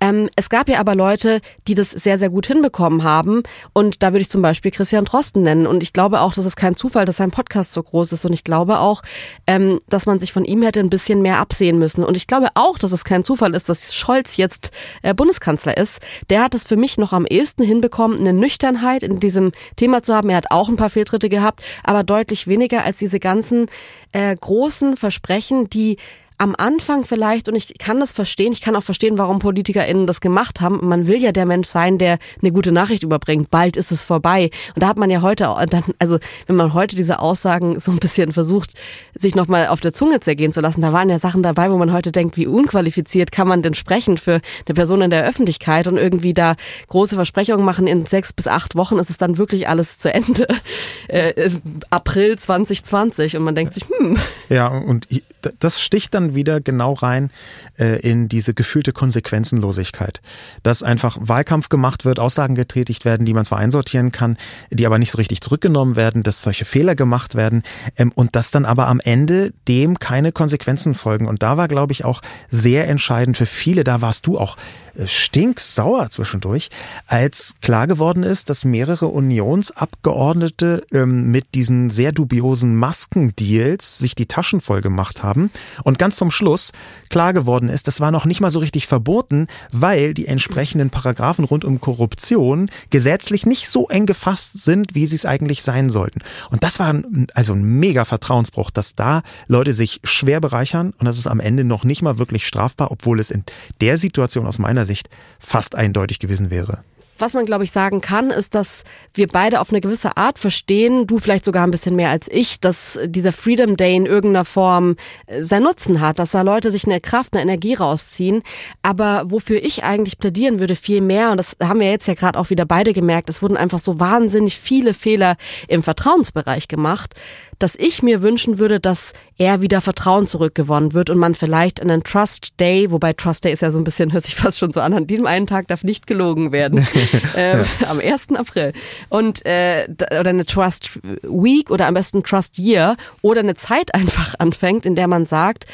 Ähm, es gab ja aber Leute, die das sehr, sehr gut hinbekommen haben und da würde ich zum Beispiel Christian Drosten nennen und ich glaube auch, dass es kein Zufall, dass sein Podcast so groß ist und ich glaube auch, ähm, dass man sich von ihm hätte ein bisschen mehr absehen müssen und ich glaube auch, dass es kein Zufall ist, dass Scholz jetzt äh, Bundeskanzler ist. Der hat es für mich noch am ehesten hinbekommen, eine Nüchternheit in diesem Thema zu haben. Er hat auch ein paar Fehltritte gehabt, aber deutlich weniger als diese ganzen äh, Versprechen, die am Anfang vielleicht, und ich kann das verstehen, ich kann auch verstehen, warum PolitikerInnen das gemacht haben. Man will ja der Mensch sein, der eine gute Nachricht überbringt. Bald ist es vorbei. Und da hat man ja heute, also wenn man heute diese Aussagen so ein bisschen versucht, sich nochmal auf der Zunge zergehen zu lassen, da waren ja Sachen dabei, wo man heute denkt, wie unqualifiziert kann man denn sprechen für eine Person in der Öffentlichkeit und irgendwie da große Versprechungen machen, in sechs bis acht Wochen ist es dann wirklich alles zu Ende. Äh, April 2020 und man denkt sich, hm. Ja, und das sticht dann wieder genau rein äh, in diese gefühlte Konsequenzenlosigkeit. Dass einfach Wahlkampf gemacht wird, Aussagen getätigt werden, die man zwar einsortieren kann, die aber nicht so richtig zurückgenommen werden, dass solche Fehler gemacht werden ähm, und dass dann aber am Ende dem keine Konsequenzen folgen. Und da war, glaube ich, auch sehr entscheidend für viele, da warst du auch äh, stinksauer zwischendurch, als klar geworden ist, dass mehrere Unionsabgeordnete ähm, mit diesen sehr dubiosen Maskendeals sich die Taschen voll gemacht haben und ganz zum Schluss klar geworden ist, das war noch nicht mal so richtig verboten, weil die entsprechenden Paragraphen rund um Korruption gesetzlich nicht so eng gefasst sind, wie sie es eigentlich sein sollten. Und das war also ein mega Vertrauensbruch, dass da Leute sich schwer bereichern und das ist am Ende noch nicht mal wirklich strafbar, obwohl es in der Situation aus meiner Sicht fast eindeutig gewesen wäre. Was man, glaube ich, sagen kann, ist, dass wir beide auf eine gewisse Art verstehen, du vielleicht sogar ein bisschen mehr als ich, dass dieser Freedom Day in irgendeiner Form äh, seinen Nutzen hat, dass da Leute sich eine Kraft, eine Energie rausziehen. Aber wofür ich eigentlich plädieren würde, viel mehr, und das haben wir jetzt ja gerade auch wieder beide gemerkt, es wurden einfach so wahnsinnig viele Fehler im Vertrauensbereich gemacht, dass ich mir wünschen würde, dass er wieder Vertrauen zurückgewonnen wird und man vielleicht einen Trust Day, wobei Trust Day ist ja so ein bisschen, hört sich fast schon so an, an diesem einen Tag darf nicht gelogen werden, äh, am 1. April. Und äh, oder eine Trust Week oder am besten Trust Year oder eine Zeit einfach anfängt, in der man sagt,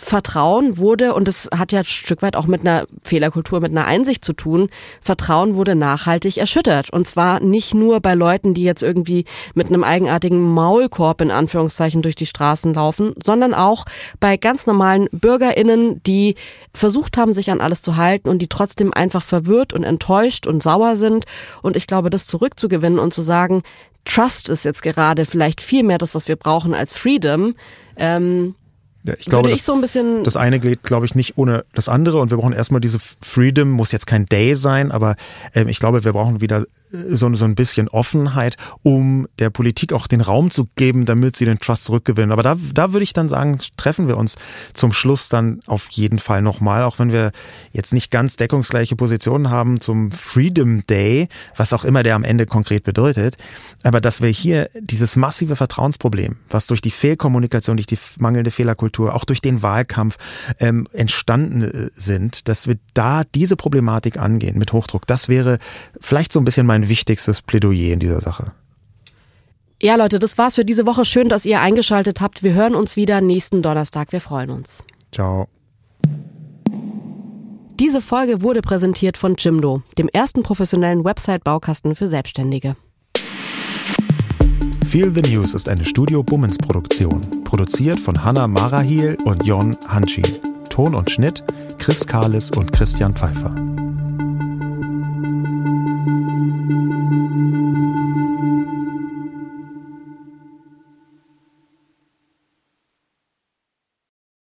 Vertrauen wurde, und das hat ja ein Stück weit auch mit einer Fehlerkultur, mit einer Einsicht zu tun, Vertrauen wurde nachhaltig erschüttert. Und zwar nicht nur bei Leuten, die jetzt irgendwie mit einem eigenartigen Maulkorb in Anführungszeichen durch die Straßen laufen, sondern auch bei ganz normalen BürgerInnen, die versucht haben, sich an alles zu halten und die trotzdem einfach verwirrt und enttäuscht und sauer sind. Und ich glaube, das zurückzugewinnen und zu sagen, Trust ist jetzt gerade vielleicht viel mehr das, was wir brauchen als Freedom. Ähm, ich glaube, ich so ein bisschen das eine geht, glaube ich, nicht ohne das andere und wir brauchen erstmal diese Freedom, muss jetzt kein Day sein, aber ähm, ich glaube, wir brauchen wieder so, so ein bisschen Offenheit, um der Politik auch den Raum zu geben, damit sie den Trust zurückgewinnen. Aber da, da würde ich dann sagen, treffen wir uns zum Schluss dann auf jeden Fall nochmal, auch wenn wir jetzt nicht ganz deckungsgleiche Positionen haben zum Freedom Day, was auch immer der am Ende konkret bedeutet. Aber dass wir hier dieses massive Vertrauensproblem, was durch die Fehlkommunikation, durch die mangelnde Fehlerkultur, auch durch den Wahlkampf ähm, entstanden äh, sind, dass wir da diese Problematik angehen mit Hochdruck, das wäre vielleicht so ein bisschen mein mein wichtigstes Plädoyer in dieser Sache. Ja, Leute, das war's für diese Woche. Schön, dass ihr eingeschaltet habt. Wir hören uns wieder nächsten Donnerstag. Wir freuen uns. Ciao. Diese Folge wurde präsentiert von Jimdo, dem ersten professionellen Website-Baukasten für Selbstständige. Feel the News ist eine Studio Bummens Produktion, produziert von Hanna Marahiel und Jon Hanschi. Ton und Schnitt Chris Kahles und Christian Pfeiffer.